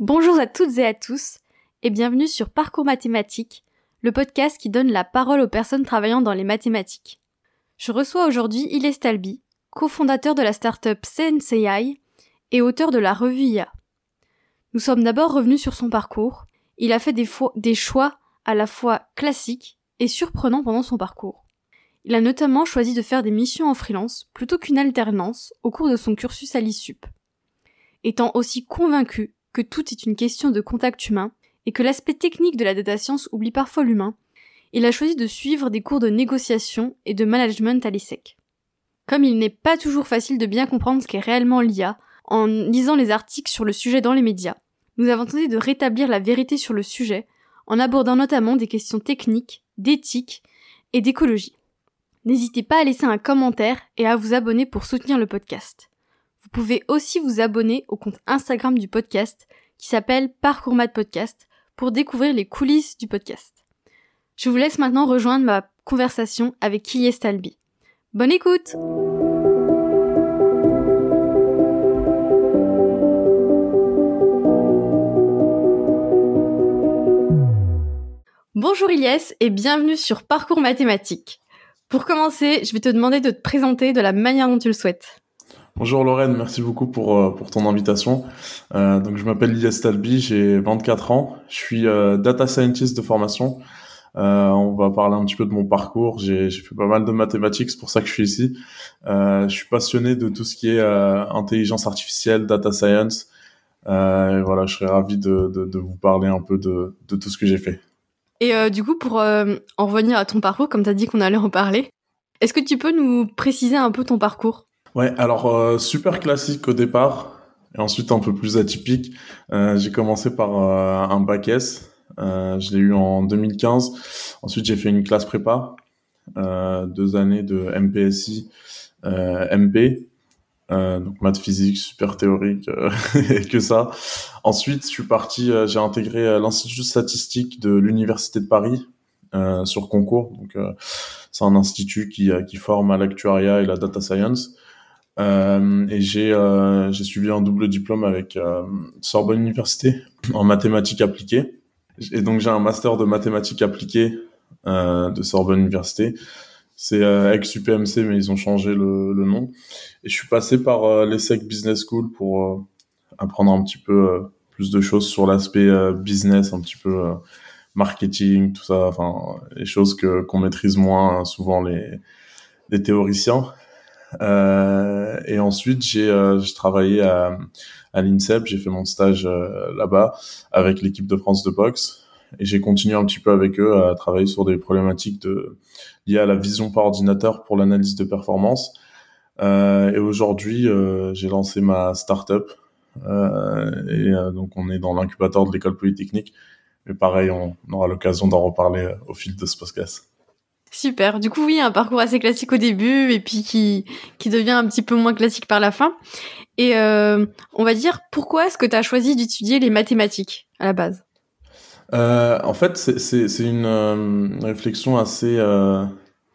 Bonjour à toutes et à tous et bienvenue sur Parcours Mathématiques, le podcast qui donne la parole aux personnes travaillant dans les mathématiques. Je reçois aujourd'hui Iles Talbi, cofondateur de la startup SenseAI et auteur de la revue IA. Nous sommes d'abord revenus sur son parcours. Il a fait des, des choix à la fois classiques et surprenants pendant son parcours. Il a notamment choisi de faire des missions en freelance plutôt qu'une alternance au cours de son cursus à l'ISUP. Étant aussi convaincu tout est une question de contact humain et que l'aspect technique de la data science oublie parfois l'humain, il a choisi de suivre des cours de négociation et de management à l'ESSEC. Comme il n'est pas toujours facile de bien comprendre ce qu'est réellement l'IA en lisant les articles sur le sujet dans les médias, nous avons tenté de rétablir la vérité sur le sujet en abordant notamment des questions techniques, d'éthique et d'écologie. N'hésitez pas à laisser un commentaire et à vous abonner pour soutenir le podcast. Vous pouvez aussi vous abonner au compte Instagram du podcast qui s'appelle Parcours Math Podcast pour découvrir les coulisses du podcast. Je vous laisse maintenant rejoindre ma conversation avec Kilyes Talbi. Bonne écoute! Bonjour Ilyes et bienvenue sur Parcours Mathématiques. Pour commencer, je vais te demander de te présenter de la manière dont tu le souhaites. Bonjour Lorraine, merci beaucoup pour, euh, pour ton invitation. Euh, donc je m'appelle Lias Talbi, j'ai 24 ans, je suis euh, data scientist de formation. On va parler un petit peu de mon parcours. J'ai fait pas mal de mathématiques, c'est pour ça que je suis ici. je suis passionné de tout ce qui est intelligence artificielle, data science. voilà, je serais ravi de, de, de, vous parler un peu de, de tout ce que j'ai fait. Et du coup, pour en revenir à ton parcours, comme tu as dit qu'on allait en parler, est-ce que tu peux nous préciser un peu ton parcours? Ouais, alors euh, super classique au départ, et ensuite un peu plus atypique. Euh, j'ai commencé par euh, un bac S, je l'ai eu en 2015. Ensuite j'ai fait une classe prépa, deux années de MPSI, MP, donc maths physique, super théorique, et que ça. Ensuite je suis parti, j'ai intégré l'Institut statistique de l'Université de Paris, sur concours. Donc, c'est un institut qui, qui forme à l'actuariat et la data science. Euh, et j'ai euh, j'ai suivi un double diplôme avec euh, Sorbonne Université en mathématiques appliquées. Et donc j'ai un master de mathématiques appliquées de Sorbonne Université. C'est ex-UPMC, mais ils ont changé le, le, nom. Et je suis passé par l'ESSEC Business School pour apprendre un petit peu plus de choses sur l'aspect business, un petit peu marketing, tout ça, enfin les choses que qu'on maîtrise moins souvent les les théoriciens. Euh, et ensuite, j'ai euh, travaillé à, à l'INSEP, j'ai fait mon stage euh, là-bas avec l'équipe de France de boxe. Et j'ai continué un petit peu avec eux à travailler sur des problématiques de, liées à la vision par ordinateur pour l'analyse de performance. Euh, et aujourd'hui, euh, j'ai lancé ma startup. Euh, et donc, on est dans l'incubateur de l'école polytechnique. Mais pareil, on aura l'occasion d'en reparler au fil de ce podcast. Super. Du coup, oui, un parcours assez classique au début et puis qui, qui devient un petit peu moins classique par la fin. Et euh, on va dire, pourquoi est-ce que tu as choisi d'étudier les mathématiques à la base? Euh, En fait, c'est une euh, réflexion assez, euh,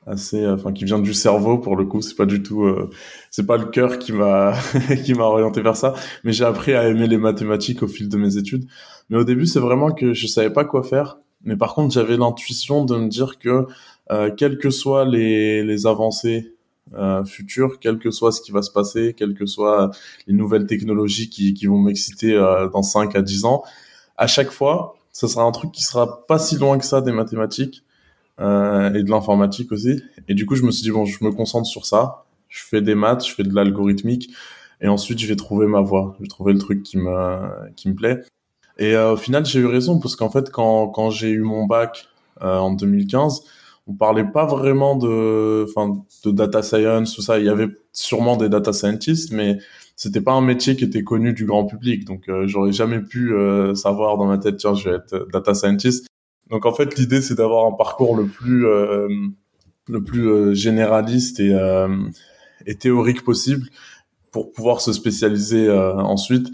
assez, enfin, qui vient du cerveau pour le coup. C'est pas du tout, euh, c'est pas le cœur qui m'a qui m'a orienté vers ça. Mais j'ai appris à aimer les mathématiques au fil de mes études. Mais au début, c'est vraiment que je savais pas quoi faire. Mais par contre, j'avais l'intuition de me dire que euh, quelles que soient les, avancées euh, futures, quel que soit ce qui va se passer, quelles que soient les nouvelles technologies qui, vont m'exciter euh, dans 5 à 10 ans, à chaque fois, ce sera un truc qui sera pas si loin que ça des mathématiques euh, et de l'informatique aussi. Et du coup, je me suis dit, bon, je me concentre sur ça, je fais des maths, je fais de l'algorithmique, et ensuite, je vais trouver ma voie, je vais trouver le truc qui me, qui me plaît. Et euh, au final, j'ai eu raison, parce qu'en fait, quand, quand j'ai eu mon bac euh, en 2015, on parlait pas vraiment de, enfin, de data science, tout ça. Il y avait sûrement des data scientists, mais c'était pas un métier qui était connu du grand public. Donc, euh, j'aurais jamais pu euh, savoir dans ma tête, tiens, je vais être data scientist. Donc, en fait, l'idée, c'est d'avoir un parcours le plus, euh, le plus généraliste et, et théorique possible pour pouvoir se spécialiser ensuite.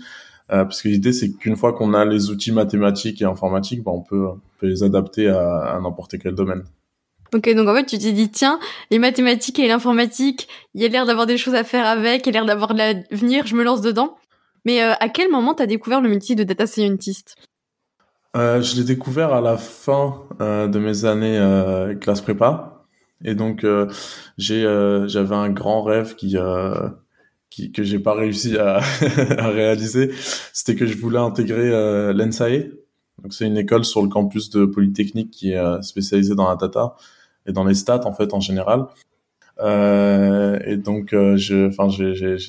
parce que l'idée, c'est qu'une fois qu'on a les outils mathématiques et informatiques, ben, on, peut, on peut les adapter à n'importe quel domaine. Ok, donc en fait, tu t'es dit, tiens, les mathématiques et l'informatique, il y a l'air d'avoir des choses à faire avec, il y a l'air d'avoir de l'avenir, je me lance dedans. Mais à quel moment t'as découvert le métier de data scientist? Je l'ai découvert à la fin de mes années classe prépa. Et donc, j'ai, j'avais un grand rêve qui, qui que j'ai pas réussi à, à réaliser. C'était que je voulais intégrer l'ENSAE, donc c'est une école sur le campus de Polytechnique qui est euh, spécialisée dans la data et dans les stats en fait en général. Euh, et donc euh, j'ai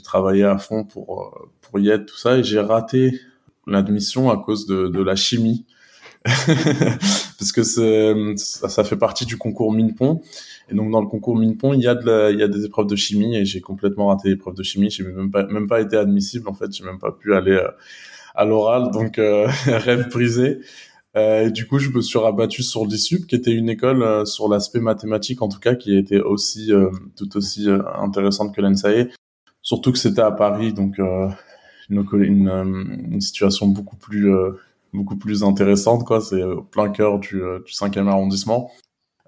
travaillé à fond pour euh, pour y être tout ça et j'ai raté l'admission à cause de, de la chimie. Parce que ça, ça, fait partie du concours Minpon. Et donc dans le concours Minpon il y a de il y a des épreuves de chimie et j'ai complètement raté l'épreuve de chimie. J'ai même pas même pas été admissible en fait. J'ai même pas pu aller à l'oral, donc rêve brisé. Euh, et du coup, je me suis rabattu sur l'ISUP, qui était une école euh, sur l'aspect mathématique, en tout cas, qui était aussi tout aussi intéressante que l'ENSAE. Surtout que c'était à Paris, donc une, une, une, situation beaucoup plus beaucoup plus intéressante, quoi. C'est au plein cœur du, du 5e arrondissement.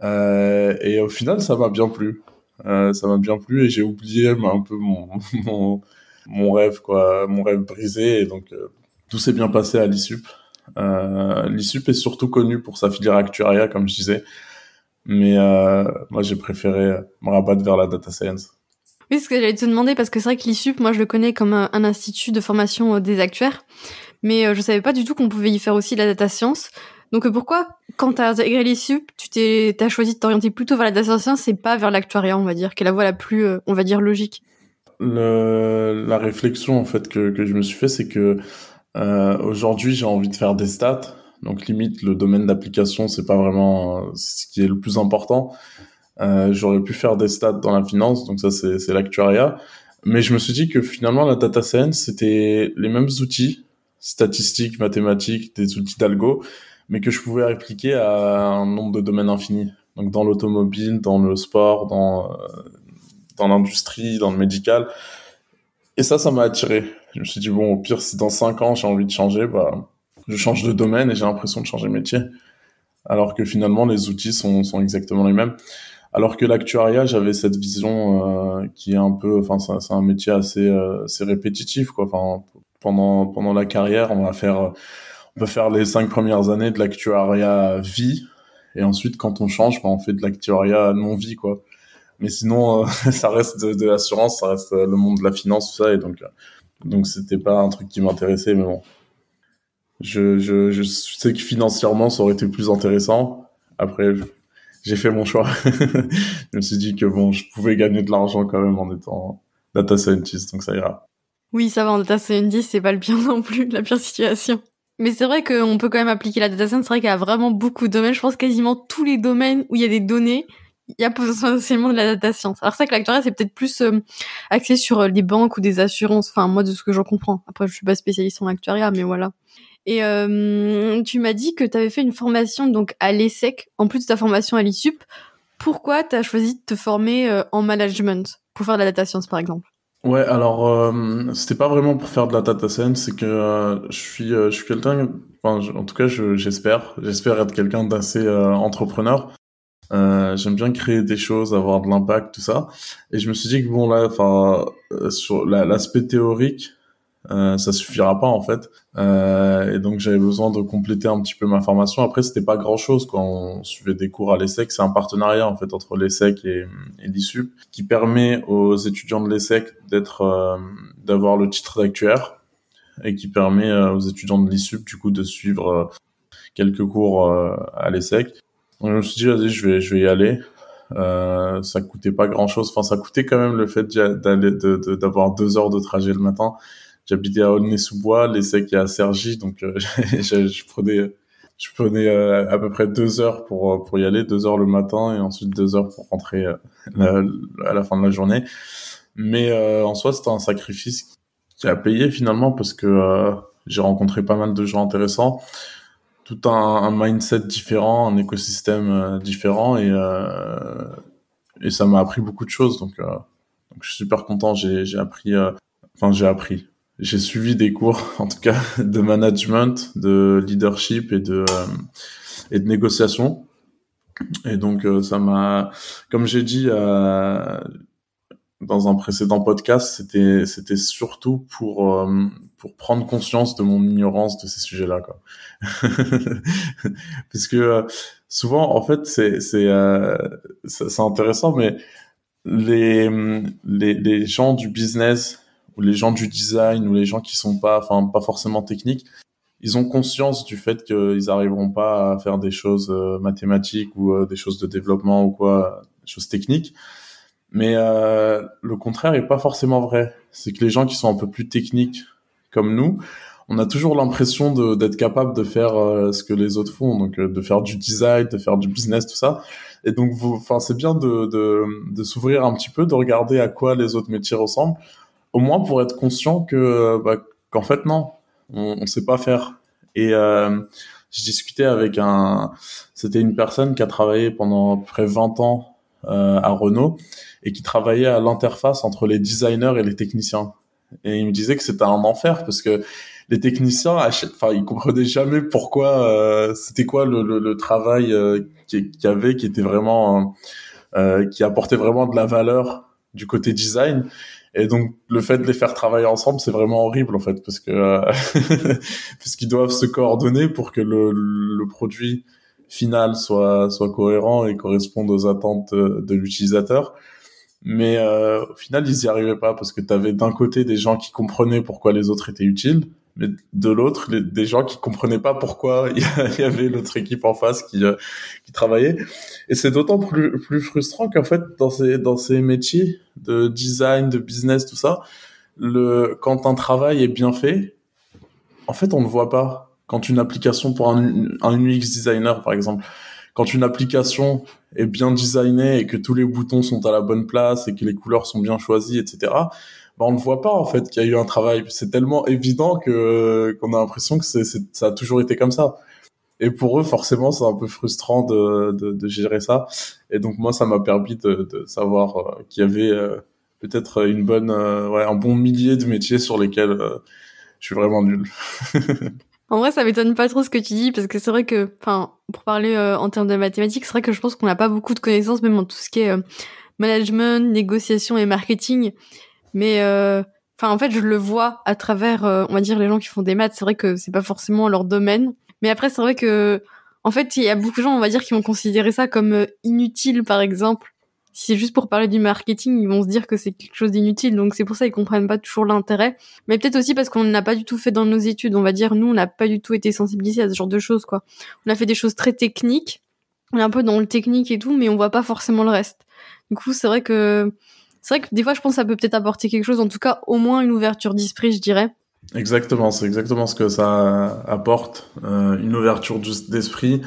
et au final, ça m'a bien plu. ça m'a bien plu et j'ai oublié un peu mon, mon, mon rêve, quoi, mon rêve brisé. Et donc, tout s'est bien passé à l'ISUP. Euh, L'ISUP est surtout connu pour sa filière actuaria, comme je disais. Mais euh, moi, j'ai préféré me rabattre vers la data science. Oui, ce que j'allais te demander, parce que c'est vrai que l'ISUP, moi, je le connais comme un, institut de formation des actuaires. Mais euh, je savais pas du tout qu'on pouvait y faire aussi la data science. Donc pourquoi, quand tu as intégré l'ISUP, tu t'es, as choisi de t'orienter plutôt vers la data science et pas vers l'actuariat, on va dire, qui est la voie la plus, on va dire, logique? Le, La réflexion, en fait, que, que je me suis fait, c'est que euh, Aujourd'hui, j'ai envie de faire des stats. Donc limite, le domaine d'application, c'est pas vraiment euh, ce qui est le plus important. Euh, J'aurais pu faire des stats dans la finance, donc ça c'est l'actuariat. Mais je me suis dit que finalement la data science c'était les mêmes outils, statistiques, mathématiques, des outils d'algo, mais que je pouvais répliquer à un nombre de domaines infini. Donc dans l'automobile, dans le sport, dans euh, dans l'industrie, dans le médical. Et ça, ça m'a attiré. Je me suis dit, bon, au pire, si dans 5 ans j'ai envie de changer, bah, je change de domaine et j'ai l'impression de changer de métier. Alors que finalement, les outils sont, sont exactement les mêmes. Alors que l'actuariat, j'avais cette vision euh, qui est un peu, enfin, c'est un métier assez, euh, assez répétitif, quoi. Enfin, pendant, pendant la carrière, on va faire, on peut faire les cinq premières années de l'actuariat vie, et ensuite, quand on change, bah, on fait de l'actuariat non vie, quoi. Mais sinon, euh, ça reste de, de l'assurance, ça reste le monde de la finance, tout ça, et donc, donc c'était pas un truc qui m'intéressait, mais bon. Je, je, je sais que financièrement, ça aurait été plus intéressant. Après, j'ai fait mon choix. je me suis dit que bon, je pouvais gagner de l'argent quand même en étant data scientist, donc ça ira. Oui, ça va, en data scientist, c'est pas le pire non plus, la pire situation. Mais c'est vrai qu'on peut quand même appliquer la data science. C'est vrai qu'il y a vraiment beaucoup de domaines. Je pense quasiment tous les domaines où il y a des données, il y a potentiellement de la data science. Alors c'est que l'actuariat c'est peut-être plus euh, axé sur euh, les banques ou des assurances. Enfin moi de ce que j'en comprends. Après je suis pas spécialiste en actuariat mais voilà. Et euh, tu m'as dit que tu avais fait une formation donc à l'ESSEC en plus de ta formation à l'ISUP. Pourquoi tu as choisi de te former en management pour faire de la data science par exemple? Ouais, alors c'était pas vraiment pour faire de la data science, c'est que je suis je suis quelqu'un enfin en tout cas j'espère j'espère être quelqu'un d'assez entrepreneur euh, j'aime bien créer des choses, avoir de l'impact, tout ça. Et je me suis dit que bon là, enfin, euh, sur l'aspect théorique, euh, ça suffira pas en fait. Euh, et donc j'avais besoin de compléter un petit peu ma formation. Après c'était pas grand chose quand on suivait des cours à l'ESSEC. C'est un partenariat en fait entre l'ESSEC et, et l'ISUP qui permet aux étudiants de l'ESSEC d'être, euh, d'avoir le titre d'actuaire et qui permet aux étudiants de l'ISUP du coup de suivre quelques cours à l'ESSEC je me suis dit, vas-y, je vais, je vais y aller. Euh, ça coûtait pas grand chose. Enfin, ça coûtait quand même le fait d'aller, d'avoir deux heures de trajet le matin. J'habitais à Aulnay-sous-Bois, qui est à Cergy, donc euh, je, je, prenais, je prenais euh, à peu près deux heures pour pour y aller, deux heures le matin et ensuite deux heures pour rentrer euh, à la fin de la journée. Mais en soi, c'était un sacrifice qui a payé finalement parce que j'ai rencontré pas mal de gens intéressants tout un, mindset différent, un écosystème euh, différent et euh, et ça m'a appris beaucoup de choses donc, euh, donc je suis super content. J'ai appris, enfin j'ai appris, j'ai suivi des cours en tout cas de management, de leadership et de et de négociation. Et donc ça m'a, comme j'ai dit, dans un précédent podcast, c'était c'était surtout pour euh, pour prendre conscience de mon ignorance de ces sujets-là, quoi. Parce que euh, souvent, en fait, c'est c'est euh, c'est intéressant, mais les les gens du business ou les gens du design ou les gens qui sont pas enfin pas forcément techniques, ils ont conscience du fait qu'ils arriveront pas à faire des choses mathématiques ou des choses de développement ou quoi, des choses techniques mais euh, le contraire est pas forcément vrai. C'est que les gens qui sont un peu plus techniques comme nous, on a toujours l'impression d'être capable de faire euh, ce que les autres font, donc euh, de faire du design, de faire du business, tout ça. Et donc, enfin, c'est bien de, de, de s'ouvrir un petit peu, de regarder à quoi les autres métiers ressemblent, au moins pour être conscient que, bah, qu'en fait non, on, on sait pas faire. Et euh, je discutais avec un, c'était une personne qui a travaillé pendant près 20 ans euh, à Renault et qui travaillait à l'interface entre les designers et les techniciens. Et il me disait que c'était un enfer parce que les techniciens, enfin, ils comprenaient jamais pourquoi euh, c'était quoi le, le, le travail euh, qu'il y avait qui était vraiment euh, qui apportait vraiment de la valeur du côté design. Et donc le fait de les faire travailler ensemble, c'est vraiment horrible en fait parce que euh, parce qu'ils doivent se coordonner pour que le, le produit final soit soit cohérent et corresponde aux attentes de l'utilisateur mais euh, au final ils y arrivaient pas parce que tu avais d'un côté des gens qui comprenaient pourquoi les autres étaient utiles mais de l'autre des gens qui comprenaient pas pourquoi il y avait l'autre équipe en face qui euh, qui travaillait. Et c'est d'autant plus plus frustrant qu'en fait dans ces dans ces métiers de design de business tout ça le quand un travail est bien fait en fait on ne voit pas. Quand une application pour un, un UX designer par exemple quand une application est bien designée et que tous les boutons sont à la bonne place et que les couleurs sont bien choisies, etc., bah on ne voit pas en fait qu'il y a eu un travail. C'est tellement évident que qu'on a l'impression que c'est, ça a toujours été comme ça. Et pour eux, forcément, c'est un peu frustrant de, de, de, gérer ça. Et donc moi, ça m'a permis de, de savoir euh, qu'il y avait euh, peut-être une bonne, euh, ouais, un bon millier de métiers sur lesquels je suis vraiment nul. En vrai, ça m'étonne pas trop ce que tu dis parce que c'est vrai que, enfin, pour parler euh, en termes de mathématiques, c'est vrai que je pense qu'on n'a pas beaucoup de connaissances même en tout ce qui est euh, management, négociation et marketing. Mais, euh, enfin, en fait, je le vois à travers, on va dire, les gens qui font des maths. C'est vrai que c'est pas forcément leur domaine. Mais après, c'est vrai que, en fait, il y a beaucoup de gens, on va dire, qui vont considérer ça comme inutile, par exemple si c'est juste pour parler du marketing, ils vont se dire que c'est quelque chose d'inutile. Donc c'est pour ça qu'ils comprennent pas toujours l'intérêt. Mais peut-être aussi parce qu'on n'a pas du tout fait dans nos études. On va dire, nous, on n'a pas du tout été sensibilisés à ce genre de choses, quoi. On a fait des choses très techniques. On est un peu dans le technique et tout, mais on voit pas forcément le reste. Du coup, c'est vrai que, c'est vrai que des fois, je pense que ça peut peut-être apporter quelque chose. En tout cas, au moins une ouverture d'esprit, je dirais. Exactement, c'est exactement ce que ça apporte, euh, une ouverture d'esprit,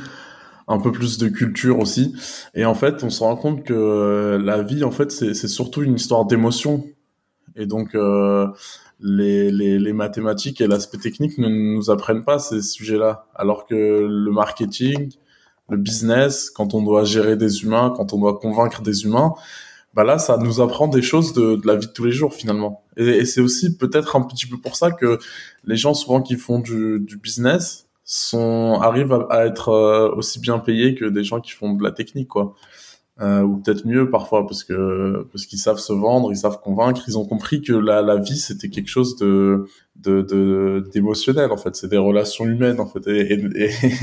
un peu plus de culture aussi. Et en fait, on se rend compte que euh, la vie, en fait, c'est surtout une histoire d'émotion. Et donc, euh, les, les, mathématiques et l'aspect technique ne nous apprennent pas ces sujets-là. Alors que le marketing, le business, quand on doit gérer des humains, quand on doit convaincre des humains, bah là, ça nous apprend des choses de, de la vie de tous les jours finalement. Et, et c'est aussi peut-être un petit peu pour ça que les gens souvent qui font du, du business, sont arrivent à, être euh, aussi bien payés que des gens qui font de la technique quoi. Euh, ou peut-être mieux parfois parce que parce qu'ils savent se vendre ils savent convaincre. Ils ont compris que la, la vie c'était quelque chose de de d'émotionnel en fait. C'est des relations humaines en fait. Et,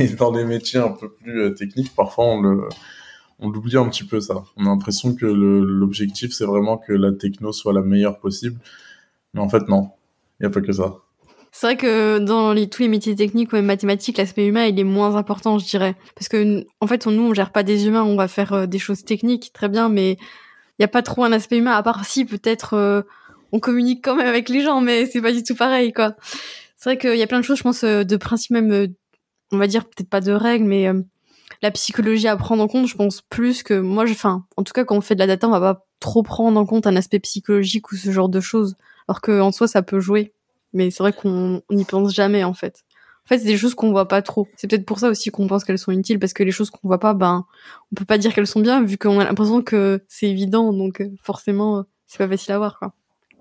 et, dans les métiers un peu plus euh, techniques parfois on le on l'oublie un petit peu ça. On a l'impression que l'objectif c'est vraiment que la techno soit la meilleure possible. Mais en fait non. Il y a pas que ça c'est vrai que dans les, tous les métiers techniques ou même mathématiques, l'aspect humain, il est moins important, je dirais. Parce que, en fait, nous, on gère pas des humains, on va faire euh, des choses techniques, très bien, mais il n'y a pas trop un aspect humain, à part si, peut-être, euh, on communique quand même avec les gens, mais c'est pas du tout pareil, quoi. C'est vrai qu'il y a plein de choses, je pense, euh, de principe même, on va dire, peut-être pas de règles, mais la psychologie à prendre en compte, je pense plus que moi, enfin, en tout cas, quand on fait de la data, on va pas trop prendre en compte un aspect psychologique ou ce genre de choses, alors qu'en soi, ça peut jouer mais c'est vrai qu'on n'y pense jamais en fait. En fait, c'est des choses qu'on voit pas trop. C'est peut-être pour ça aussi qu'on pense qu'elles sont utiles parce que les choses qu'on voit pas, ben, on peut pas dire qu'elles sont bien vu qu'on a l'impression que c'est évident, donc euh, forcément, euh, c'est pas facile à voir, quoi.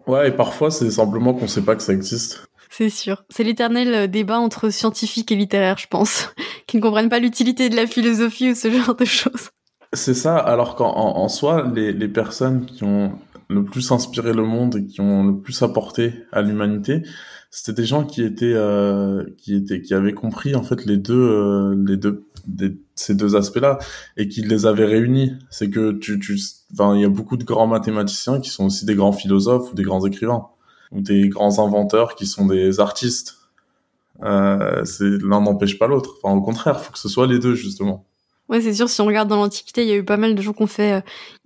Ouais, et parfois c'est simplement qu'on sait pas que ça existe. C'est sûr. C'est l'éternel euh, débat entre scientifiques et littéraires, je pense, qui ne comprennent pas l'utilité de la philosophie ou ce genre de choses. C'est ça, alors qu'en en, soi, les, les personnes qui ont le plus inspiré le monde et qui ont le plus apporté à l'humanité, c'était des gens qui étaient euh, qui étaient qui avaient compris en fait les deux euh, les deux ces deux aspects-là et qui les avaient réunis. C'est que tu tu enfin il y a beaucoup de grands mathématiciens qui sont aussi des grands philosophes ou des grands écrivains ou des grands inventeurs qui sont des artistes. Euh, c'est l'un n'empêche pas l'autre. Enfin au contraire, faut que ce soit les deux justement. Ouais, c'est sûr, si on regarde dans l'Antiquité, il y a eu pas mal de gens qui ont fait...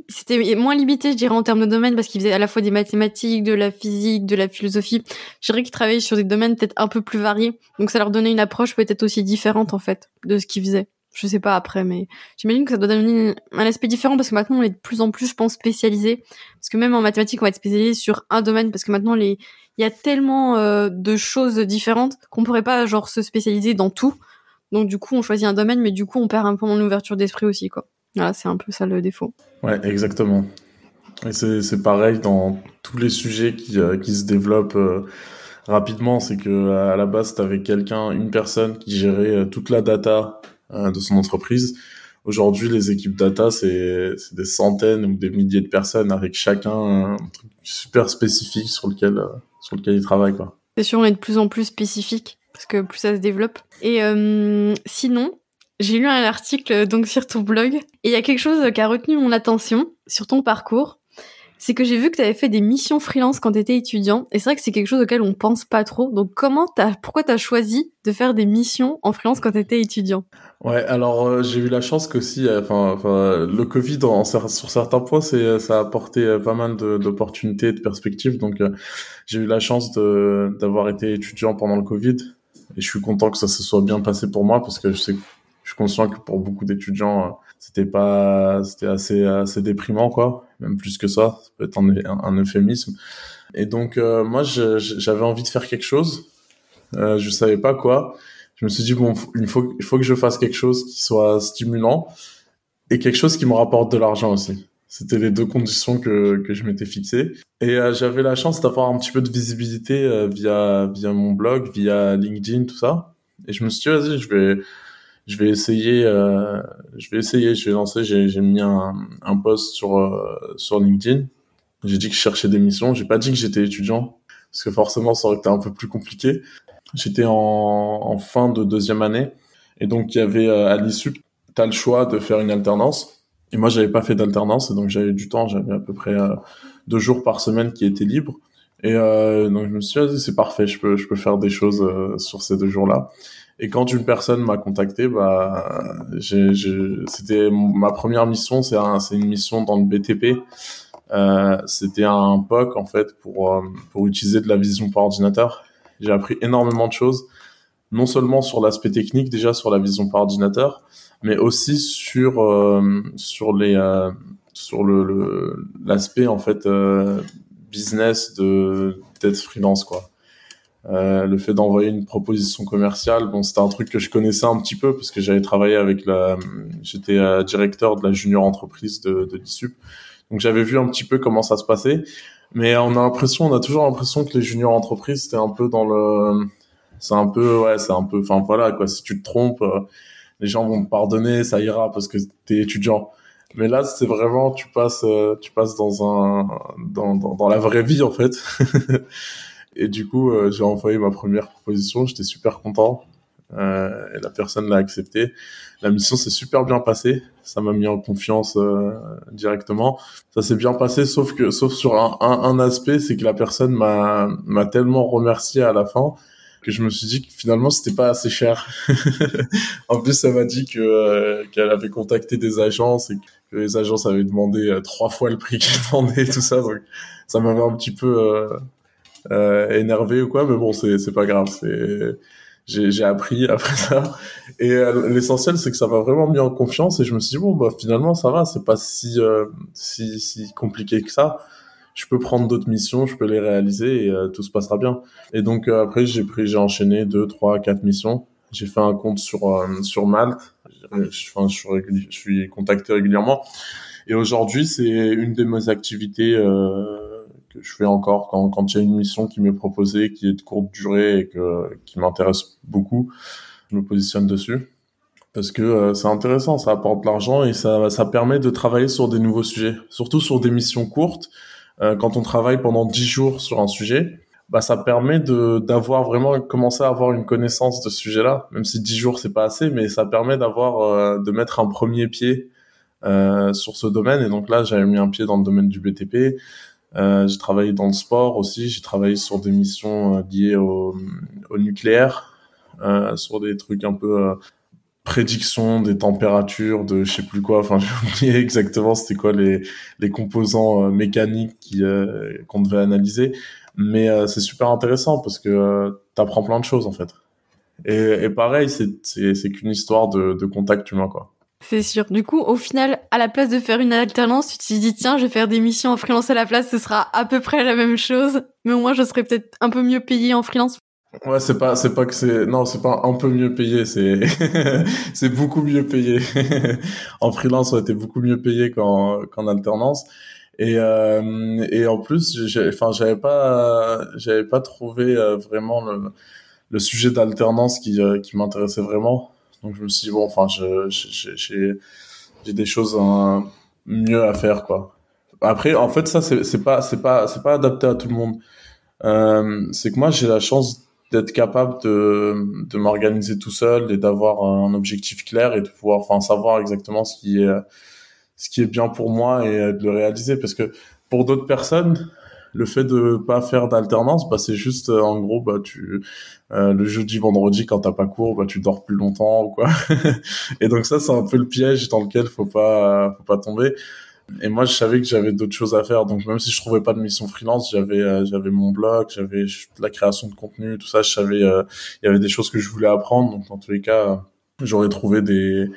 C'était moins limité, je dirais, en termes de domaine, parce qu'ils faisaient à la fois des mathématiques, de la physique, de la philosophie. Je dirais qu'ils travaillaient sur des domaines peut-être un peu plus variés. Donc ça leur donnait une approche peut-être aussi différente, en fait, de ce qu'ils faisaient. Je sais pas après, mais j'imagine que ça doit donner un aspect différent parce que maintenant on est de plus en plus, je pense, spécialisé. Parce que même en mathématiques, on va être spécialisé sur un domaine parce que maintenant les, il y a tellement euh, de choses différentes qu'on pourrait pas genre se spécialiser dans tout. Donc du coup, on choisit un domaine, mais du coup, on perd un peu en ouverture d'esprit aussi, quoi. Voilà, c'est un peu ça le défaut. Ouais, exactement. Et c'est pareil dans tous les sujets qui, euh, qui se développent euh, rapidement. C'est que à la base, tu avais quelqu'un, une personne qui gérait euh, toute la data de son entreprise. Aujourd'hui, les équipes data, c'est des centaines ou des milliers de personnes avec chacun un truc super spécifique sur lequel, sur lequel ils travaillent. C'est sûr, on est de plus en plus spécifique parce que plus ça se développe. Et sinon, j'ai lu un article donc sur ton blog et il y a quelque chose qui a retenu mon attention sur ton parcours. C'est que j'ai vu que tu avais fait des missions freelance quand tu étais étudiant et c'est vrai que c'est quelque chose auquel on pense pas trop. Donc comment t'as pourquoi tu as choisi de faire des missions en freelance quand tu étais étudiant? Ouais, alors euh, j'ai eu la chance que si euh, enfin le Covid sur certains points ça a apporté pas mal d'opportunités et de perspectives donc j'ai eu la chance d'avoir été étudiant pendant le Covid et je suis content que ça se soit bien passé pour moi parce que je sais je suis conscient que pour beaucoup d'étudiants euh, c'était pas c'était assez assez déprimant quoi. Même plus que ça ça peut être un, un euphémisme. Et donc euh, moi j'avais envie de faire quelque chose. Euh, je savais pas quoi. Je me suis dit bon il faut il faut que je fasse quelque chose qui soit stimulant et quelque chose qui me rapporte de l'argent aussi. C'était les deux conditions que, que je m'étais fixées. Et euh, j'avais la chance d'avoir un petit peu de visibilité euh, via, via mon blog, via LinkedIn, tout ça. Et je me suis dit, vas-y, je vais, je vais essayer, euh, je vais essayer, je vais lancer. J'ai, mis un, un post sur, sur LinkedIn. J'ai dit que je cherchais des missions. J'ai pas dit que j'étais étudiant, parce que forcément, ça aurait été un peu plus compliqué. J'étais en, en fin de deuxième année. Et donc, il y avait à l'issue, tu as le choix de faire une alternance et moi, j'avais pas fait d'alternance, et donc j'avais du temps. J'avais à peu près euh, deux jours par semaine qui étaient libres. Et euh, donc je me suis dit, c'est parfait, je peux, je peux faire des choses euh, sur ces deux jours-là. Et quand une personne m'a contacté, bah, c'était ma première mission. C'est un, une mission dans le BTP. Euh, c'était un POC en fait pour euh, pour utiliser de la vision par ordinateur. J'ai appris énormément de choses, non seulement sur l'aspect technique, déjà sur la vision par ordinateur, mais aussi sur euh, sur les euh, sur le l'aspect en fait euh, business de d'être freelance quoi. Euh, le fait d'envoyer une proposition commerciale, bon, c'était un truc que je connaissais un petit peu parce que j'avais travaillé avec la, j'étais directeur de la junior entreprise de, de l'ISUP, donc j'avais vu un petit peu comment ça se passait. Mais on a l'impression, on a toujours l'impression que les juniors entreprises, c'était un peu dans le, c'est un peu, ouais, c'est un peu, enfin voilà quoi. Si tu te trompes, les gens vont me pardonner, ça ira parce que t'es étudiant. Mais là, c'est vraiment, tu passes, euh, tu passes dans un, dans, dans la vraie vie en fait. et du coup, euh, j'ai envoyé ma première proposition, j'étais super content. Euh, et la personne l'a accepté. La mission s'est super bien passée. Ça m'a mis en confiance euh, directement. Ça s'est bien passé, sauf que, sauf sur un, un, un aspect, c'est que la personne m'a, m'a tellement remercié à la fin que je me suis dit que finalement c'était pas assez cher. en plus, ça m'a dit que euh, qu'elle avait contacté des agences et que les agences avaient demandé euh, trois fois le prix qu'elle demandait, tout ça. Donc ça m'avait un petit peu euh, énervé ou quoi, mais bon, c'est c'est pas grave. C'est j'ai j'ai appris après ça et l'essentiel c'est que ça m'a vraiment mis en confiance et je me suis dit bon bah finalement ça va, c'est pas si si si compliqué que ça je peux prendre d'autres missions, je peux les réaliser et euh, tout se passera bien. Et donc euh, après j'ai pris, j'ai enchaîné deux, trois, quatre missions. J'ai fait un compte sur euh, sur Malte. Je, je, suis contacté régulièrement. Et aujourd'hui c'est une de mes activités je fais encore quand quand il y a une mission qui m'est proposée, qui est de courte durée et qui m'intéresse beaucoup. Je me positionne dessus parce que c'est intéressant, ça apporte de l'argent et ça, permet de travailler sur des nouveaux sujets, surtout sur des missions courtes quand on travaille pendant dix jours sur un sujet, bah ça permet de d'avoir vraiment commencé à avoir une connaissance de ce sujet-là, même si dix jours c'est pas assez, mais ça permet d'avoir de mettre un premier pied euh, sur ce domaine. Et donc là, j'avais mis un pied dans le domaine du BTP. Euh, j'ai travaillé dans le sport aussi. J'ai travaillé sur des missions euh, liées au, au nucléaire, euh, sur des trucs un peu euh, prédiction des températures, de je sais plus quoi. Enfin, j'ai oublié exactement c'était quoi les, les composants mécaniques qui, qu'on devait analyser. Mais c'est super intéressant parce que tu apprends plein de choses en fait. Et, et pareil, c'est, c'est, c'est qu'une histoire de, de contact humain quoi. C'est sûr. Du coup, au final, à la place de faire une alternance, tu te dis tiens, je vais faire des missions en freelance à la place, ce sera à peu près la même chose, mais au moins je serai peut-être un peu mieux payé en freelance. Ouais, c'est pas, c'est pas que c'est, non, c'est pas un peu mieux payé, c'est, c'est beaucoup mieux payé. en freelance, on était beaucoup mieux payé qu'en, qu'en alternance. Et, euh, et en plus, enfin, j'avais pas, j'avais pas trouvé euh, vraiment le, le sujet d'alternance qui, euh, qui m'intéressait vraiment. Donc je me suis dit, bon, enfin, j'ai des choses hein, mieux à faire, quoi. Après, en fait, ça, c'est pas, c'est pas, c'est pas adapté à tout le monde. Euh, c'est que moi, j'ai la chance d'être capable de, de m'organiser tout seul et d'avoir un objectif clair et de pouvoir, enfin, savoir exactement ce qui est, ce qui est bien pour moi et de le réaliser. Parce que pour d'autres personnes, le fait de pas faire d'alternance, bah, c'est juste, en gros, bah, tu, euh, le jeudi, vendredi, quand t'as pas cours, bah, tu dors plus longtemps ou quoi. et donc ça, c'est un peu le piège dans lequel faut pas, faut pas tomber. Et moi, je savais que j'avais d'autres choses à faire. Donc, même si je trouvais pas de mission freelance, j'avais, euh, j'avais mon blog, j'avais la création de contenu, tout ça. Je savais, il y avait des choses que je voulais apprendre. Donc, dans tous les cas, j'aurais trouvé des,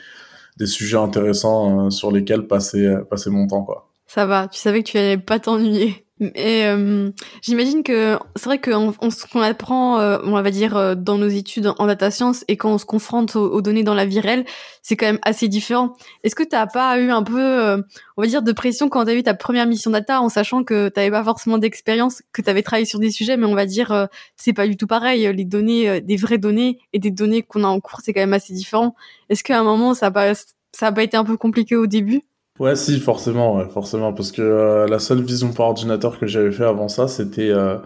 des sujets intéressants sur lesquels passer, passer mon temps, quoi. Ça va. Tu savais que tu allais pas t'ennuyer. Et euh, j'imagine que c'est vrai qu'on ce qu'on apprend, euh, on va dire euh, dans nos études en data science et quand on se confronte aux, données dans la vie réelle, c'est quand même assez différent. Est-ce que t'as pas eu un peu, on va dire, de pression quand t'as eu ta première mission data, en sachant que t'avais pas forcément d'expérience, que t'avais travaillé sur des sujets, mais on va dire c'est pas du tout pareil. Les données, des vraies données et des données qu'on a en cours, c'est quand même assez différent. Est-ce qu'à un moment ça a pas ça a pas été un peu compliqué au début? Ouais, si, forcément, ouais, forcément, parce que euh, la seule vision par ordinateur que j'avais fait avant ça, c'était euh,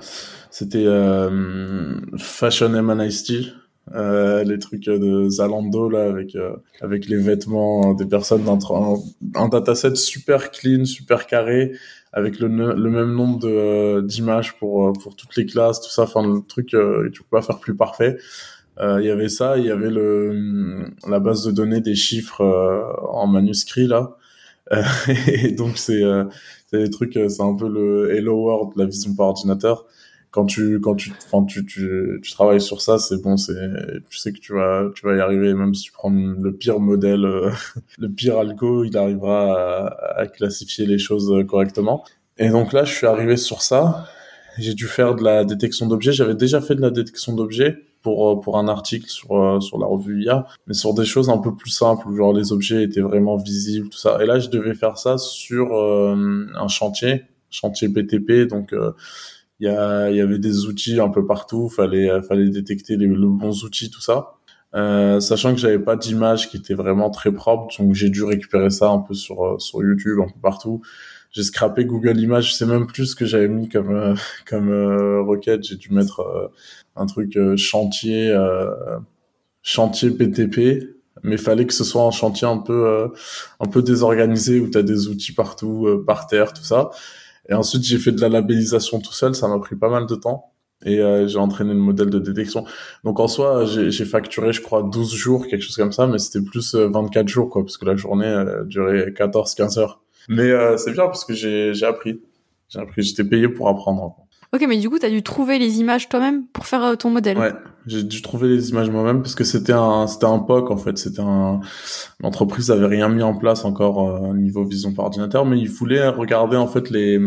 c'était euh, Fashion M&IST, euh, les trucs de Zalando là avec avec les vêtements des personnes d'un un, un dataset super clean, super carré, avec le, le même nombre de d'images pour pour toutes les classes, tout ça, enfin le truc tu peux pas faire plus parfait. Il y avait ça, il y avait le la base de données des chiffres en manuscrit là euh, et donc c'est euh, des trucs, euh, c'est un peu le Hello World, la vision par ordinateur. Quand tu quand tu enfin, tu, tu, tu travailles sur ça, c'est bon, c'est tu sais que tu vas tu vas y arriver. Même si tu prends le pire modèle, le pire algo, il arrivera à, à classifier les choses correctement. Et donc là, je suis arrivé sur ça. J'ai dû faire de la détection d'objets. J'avais déjà fait de la détection d'objets pour euh, pour un article sur euh, sur la revue IA, mais sur des choses un peu plus simples où genre les objets étaient vraiment visibles tout ça. Et là, je devais faire ça sur euh, un chantier, chantier BTP, donc il y, y avait des outils un peu partout, fallait fallait détecter les, bons outils tout ça. Euh, sachant que j'avais pas d'image qui était vraiment très propre, donc j'ai dû récupérer ça un peu sur sur YouTube, un peu partout. J'ai scrappé Google Images, je sais même plus ce que j'avais mis comme comme requête. J'ai dû mettre un truc euh, chantier euh, chantier PTP mais fallait que ce soit un chantier un peu euh, un peu désorganisé où tu as des outils partout par terre tout ça. Et ensuite j'ai fait de la labellisation tout seul ça m'a pris pas mal de temps. Et j'ai entraîné le modèle de détection. Donc en soi j'ai facturé je crois 12 jours quelque chose comme ça mais c'était plus 24 jours quoi parce que la journée durait 14 15 heures mais c'est bien parce que j'ai j'ai appris. J'ai appris. J'étais payé pour apprendre Ok, mais du coup, tu as dû trouver les images toi-même pour faire euh, ton modèle. Ouais, j'ai dû trouver les images moi-même parce que c'était un c'était un POC en fait, c'était un l'entreprise avait rien mis en place encore euh, au niveau vision par ordinateur, mais il voulait regarder en fait les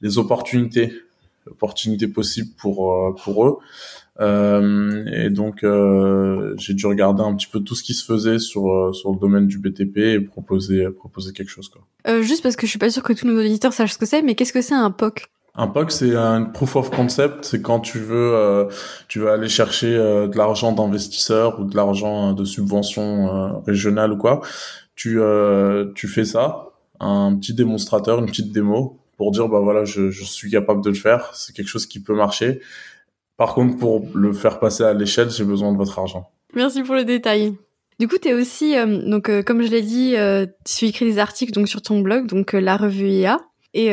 les opportunités opportunités possibles pour euh, pour eux. Euh, et donc euh, j'ai dû regarder un petit peu tout ce qui se faisait sur sur le domaine du BTP et proposer proposer quelque chose quoi. Euh, juste parce que je suis pas sûr que tous nos auditeurs sachent ce que c'est, mais qu'est-ce que c'est un POC un POC, c'est un proof of concept. C'est quand tu veux, euh, tu veux aller chercher euh, de l'argent d'investisseurs ou de l'argent euh, de subvention régionale ou quoi. Tu, tu fais ça, un petit démonstrateur, une petite démo pour dire bah voilà, je, je suis capable de le faire, c'est quelque chose qui peut marcher. Par contre, pour le faire passer à l'échelle, j'ai besoin de votre argent. Merci pour le détail. Du coup, tu es aussi, euh, donc, euh, comme je l'ai dit, euh, tu écris des articles donc, sur ton blog, donc la revue IA. Et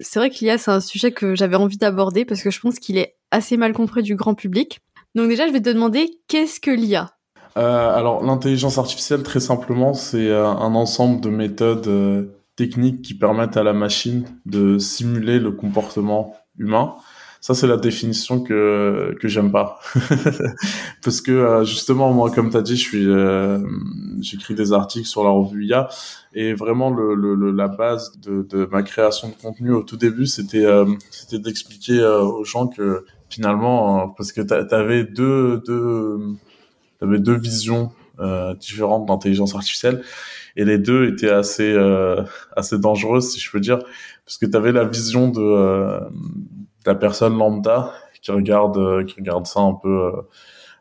c'est vrai qu'il y a, c'est un sujet que j'avais envie d'aborder parce que je pense qu'il est assez mal compris du grand public. Donc déjà, je vais te demander, qu'est-ce que l'IA Alors, l'intelligence artificielle, très simplement, c'est un ensemble de méthodes techniques qui permettent à la machine de simuler le comportement humain ça, c'est la définition que que j'aime pas, parce que euh, justement, moi, comme tu as dit, je suis, euh, j'écris des articles sur la revue IA, et vraiment le, le, la base de, de, ma création de contenu au tout début, c'était euh, c'était d'expliquer aux gens que finalement, parce que tu avais deux deux avais deux visions différentes d'intelligence artificielle, et les deux étaient assez assez dangereuses, si je peux dire, parce que tu avais la vision de la personne lambda qui regarde euh, qui regarde ça un peu euh,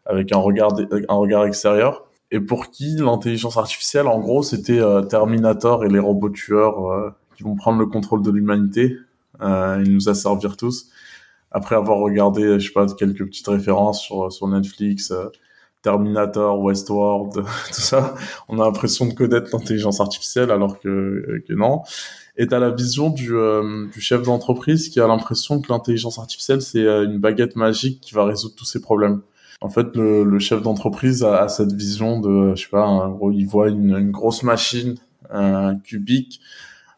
avec un regard un regard extérieur. Et pour qui l'intelligence artificielle en gros c'était euh, Terminator et les robots tueurs qui vont prendre le contrôle de l'humanité et nous asservir tous. Après avoir regardé je sais pas quelques petites références sur sur Netflix Terminator, Westworld, tout ça, on a l'impression de connaître l'intelligence artificielle alors que, que non et t'as la vision du, euh, du chef d'entreprise qui a l'impression que l'intelligence artificielle c'est euh, une baguette magique qui va résoudre tous ses problèmes. En fait, le, le chef d'entreprise a, a, cette vision de, je sais pas, en gros, il voit une, une grosse machine, un cubique,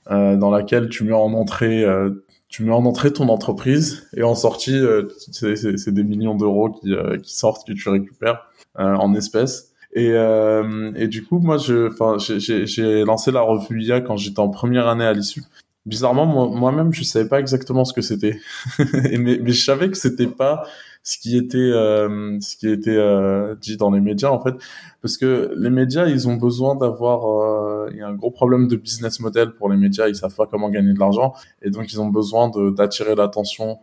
euh, dans laquelle tu mets en entrée, euh, tu mets en entrée ton entreprise et en sortie, c'est des millions d'euros qui, qui sortent que tu récupères en espèces. Et, euh, et du coup, moi, je, enfin, j'ai lancé la revue IA quand j'étais en première année à l'issue. Bizarrement, moi-même, je savais pas exactement ce que c'était, mais, mais je savais que c'était pas ce qui était, euh, ce qui était euh, dit dans les médias en fait, parce que les médias, ils ont besoin d'avoir, euh, il y a un gros problème de business model pour les médias, ils savent pas comment gagner de l'argent, et donc ils ont besoin d'attirer l'attention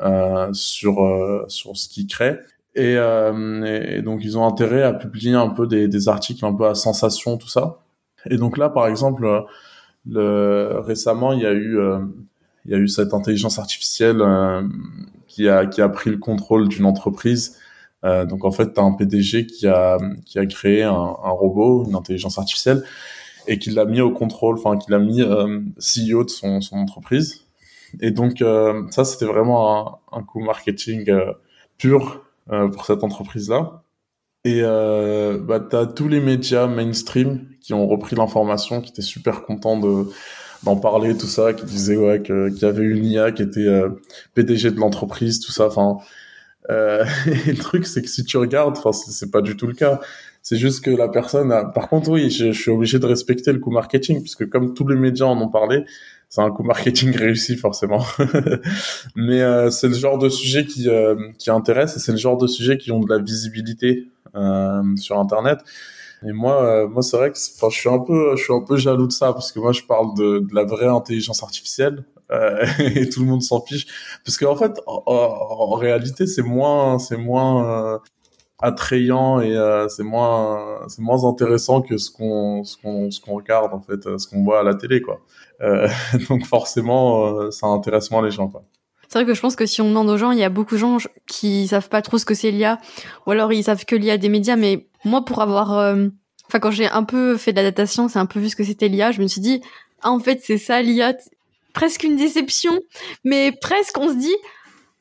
euh, sur euh, sur ce qu'ils créent euh, et, et, donc ils ont intérêt à publier un peu des, des, articles un peu à sensation, tout ça. Et donc là, par exemple, le, récemment, il y a eu, euh, il y a eu cette intelligence artificielle euh, qui a qui a pris le contrôle d'une entreprise. Euh, donc en fait, tu as un PDG qui a qui a créé un, un, robot, une intelligence artificielle, et qui l'a mis au contrôle, enfin qui l'a mis CEO de son, son entreprise. Et donc ça, c'était vraiment un, un coup marketing pur euh, pour cette entreprise-là. Et euh, bah, tu as tous les médias mainstream qui ont repris l'information, qui étaient super contents de d'en parler, tout ça, qui disaient ouais, qu'il y avait une IA qui était euh, PDG de l'entreprise, tout ça. Enfin, euh, et le truc, c'est que si tu regardes, enfin, c'est pas du tout le cas. C'est juste que la personne a... Par contre, oui, je, je, suis obligé de respecter le coup marketing, puisque comme tous les médias en ont parlé, c'est un coup marketing réussi forcément. Mais euh, c'est le genre de sujet qui euh, qui intéresse et c'est le genre de sujet qui ont de la visibilité euh, sur Internet. Et moi, euh, moi c'est vrai que je suis un peu je suis un peu jaloux de ça parce que moi je parle de, de la vraie intelligence artificielle euh, et tout le monde s'en fiche parce qu'en fait en, en, réalité c'est moins c'est moins attrayant et c'est moins c'est moins intéressant que ce qu'on ce qu'on ce qu'on regarde en fait ce qu'on voit à la télé quoi. Euh, donc forcément, euh, ça intéresse moins les gens. Quoi. C'est vrai que je pense que si on demande aux gens, il y a beaucoup de gens qui savent pas trop ce que c'est l'IA, ou alors ils savent que l'IA des médias. Mais moi, pour avoir, euh, enfin quand j'ai un peu fait de la datation, c'est un peu vu ce que c'était l'IA, je me suis dit, ah en fait c'est ça l'IA, presque une déception, mais presque on se dit,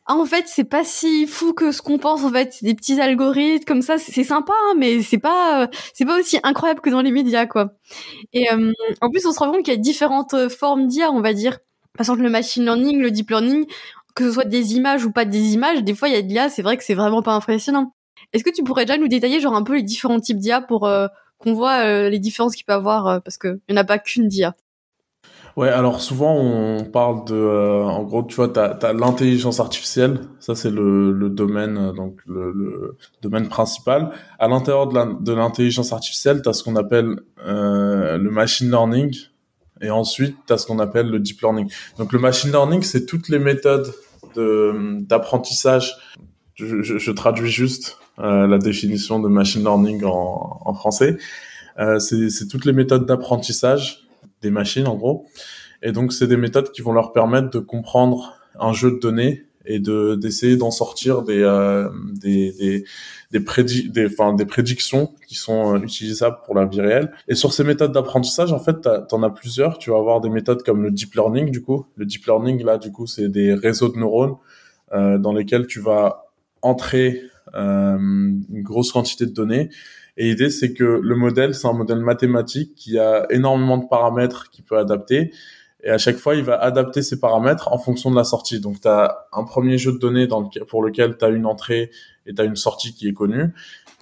en fait c'est pas si fou que ce qu'on pense en fait. Des petits algorithmes comme ça. C'est sympa hein, mais c'est pas c'est pas aussi incroyable que dans les médias quoi. Et euh, en plus on se rend compte qu'il y a différentes formes d'IA on va dire. Par exemple le machine learning le deep learning que ce soit des images ou pas des images des fois il y a de l'IA c'est vrai que c'est vraiment pas impressionnant. Est-ce que tu pourrais déjà nous détailler genre un peu les différents types d'IA pour euh, qu'on voit euh, les différences qu'il peut avoir parce que il n'y en a pas qu'une d'IA Ouais, alors souvent on parle de, euh, en gros, tu vois, t'as as, l'intelligence artificielle, ça c'est le, le, domaine, euh, donc le, le domaine principal. À l'intérieur de l'intelligence artificielle, t'as ce qu'on appelle euh, le machine learning, et ensuite t'as ce qu'on appelle le deep learning. Donc le machine learning, c'est toutes les méthodes d'apprentissage. Je, je, je, traduis juste euh, la définition de machine learning en, en français. Euh, c'est toutes les méthodes d'apprentissage des machines en gros. Et donc, c'est des méthodes qui vont leur permettre de comprendre un jeu de données et de d'essayer d'en sortir des euh, des des des, prédi des, enfin, des prédictions qui sont euh, utilisables pour la vie réelle. Et sur ces méthodes d'apprentissage, en fait, tu en as plusieurs. Tu vas avoir des méthodes comme le deep learning, du coup. Le deep learning, là, du coup, c'est des réseaux de neurones euh, dans lesquels tu vas entrer une grosse quantité de données. Et l'idée, c'est que le modèle, c'est un modèle mathématique qui a énormément de paramètres qu'il peut adapter. Et à chaque fois, il va adapter ses paramètres en fonction de la sortie. Donc, tu as un premier jeu de données pour lequel tu as une entrée et tu as une sortie qui est connue.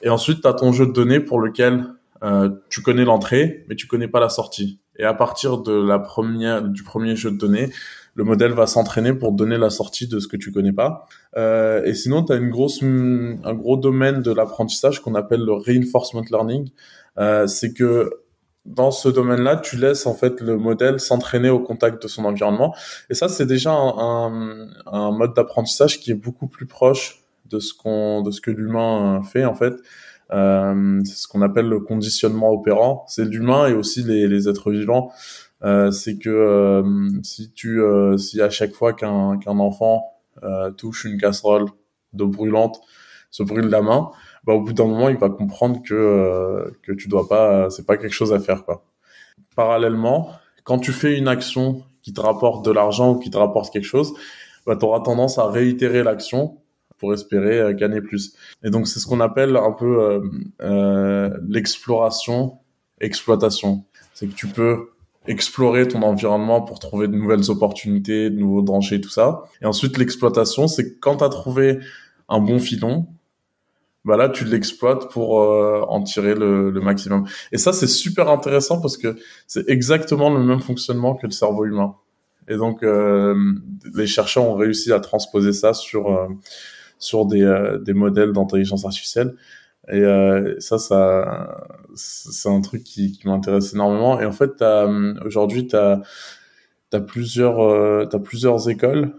Et ensuite, tu as ton jeu de données pour lequel euh, tu connais l'entrée, mais tu connais pas la sortie. Et à partir de la première, du premier jeu de données, le modèle va s'entraîner pour donner la sortie de ce que tu connais pas. Euh, et sinon, tu as une grosse, un gros domaine de l'apprentissage qu'on appelle le reinforcement learning. Euh, c'est que dans ce domaine-là, tu laisses en fait le modèle s'entraîner au contact de son environnement. Et ça, c'est déjà un, un, mode d'apprentissage qui est beaucoup plus proche de ce qu'on, de ce que l'humain fait en fait. Euh, c'est ce qu'on appelle le conditionnement opérant. C'est l'humain et aussi les, les êtres vivants. Euh, c'est que euh, si tu, euh, si à chaque fois qu'un qu'un enfant euh, touche une casserole d'eau brûlante, se brûle la main, bah, au bout d'un moment, il va comprendre que euh, que tu dois pas, c'est pas quelque chose à faire quoi. Parallèlement, quand tu fais une action qui te rapporte de l'argent ou qui te rapporte quelque chose, bah, tu auras tendance à réitérer l'action pour espérer euh, gagner plus. Et donc c'est ce qu'on appelle un peu euh, euh, l'exploration, exploitation. C'est que tu peux explorer ton environnement pour trouver de nouvelles opportunités, de nouveaux dangers, tout ça. Et ensuite l'exploitation, c'est quand tu as trouvé un bon filon, bah là tu l'exploites pour euh, en tirer le, le, maximum. Et ça c'est super intéressant parce que c'est exactement le même fonctionnement que le cerveau humain. Et donc euh, les chercheurs ont réussi à transposer ça sur euh, sur des, euh, des modèles d'intelligence artificielle. Et euh, ça, ça c'est un truc qui, m'intéresse énormément. Et en fait, aujourd'hui, tu as, plusieurs, as plusieurs écoles.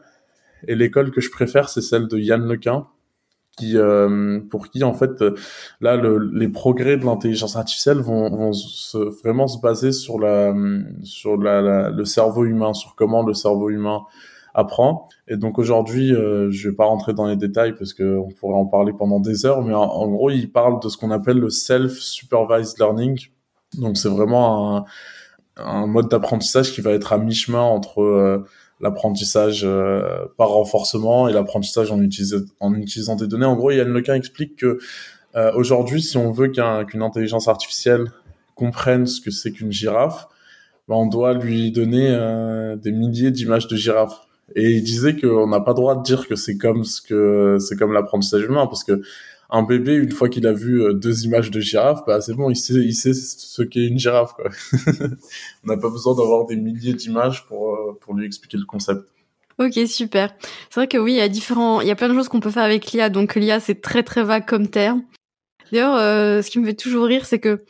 Et l'école que je préfère, c'est celle de Yann Lequin, qui euh, pour qui en fait là le, les progrès de l'intelligence artificielle vont, vont vraiment se baser sur la sur la, le cerveau humain sur comment le cerveau humain apprend et donc aujourd'hui euh, je vais pas rentrer dans les détails parce que on pourrait en parler pendant des heures mais en, gros il parle de ce qu'on appelle le self supervised learning donc c'est vraiment un, un mode d'apprentissage qui va être à mi chemin entre euh, l'apprentissage euh, par renforcement et l'apprentissage en, en utilisant des données. En gros, Yann Lequin explique que euh, aujourd'hui, si on veut qu'une intelligence artificielle comprenne ce que c'est qu'une girafe, ben, on doit lui donner euh, des milliers d'images de girafes. Et il disait qu'on n'a pas droit de dire que c'est comme ce que c'est comme l'apprentissage humain parce que un bébé, une fois qu'il a vu euh, deux images de girafe, bah c'est bon, il sait, il sait ce qu'est une girafe. Quoi. On n'a pas besoin d'avoir des milliers d'images pour euh, pour lui expliquer le concept. Ok, super. C'est vrai que oui, il y a différents, il y a plein de choses qu'on peut faire avec l'IA. Donc l'IA, c'est très très vague comme terme. D'ailleurs, euh, ce qui me fait toujours rire, c'est que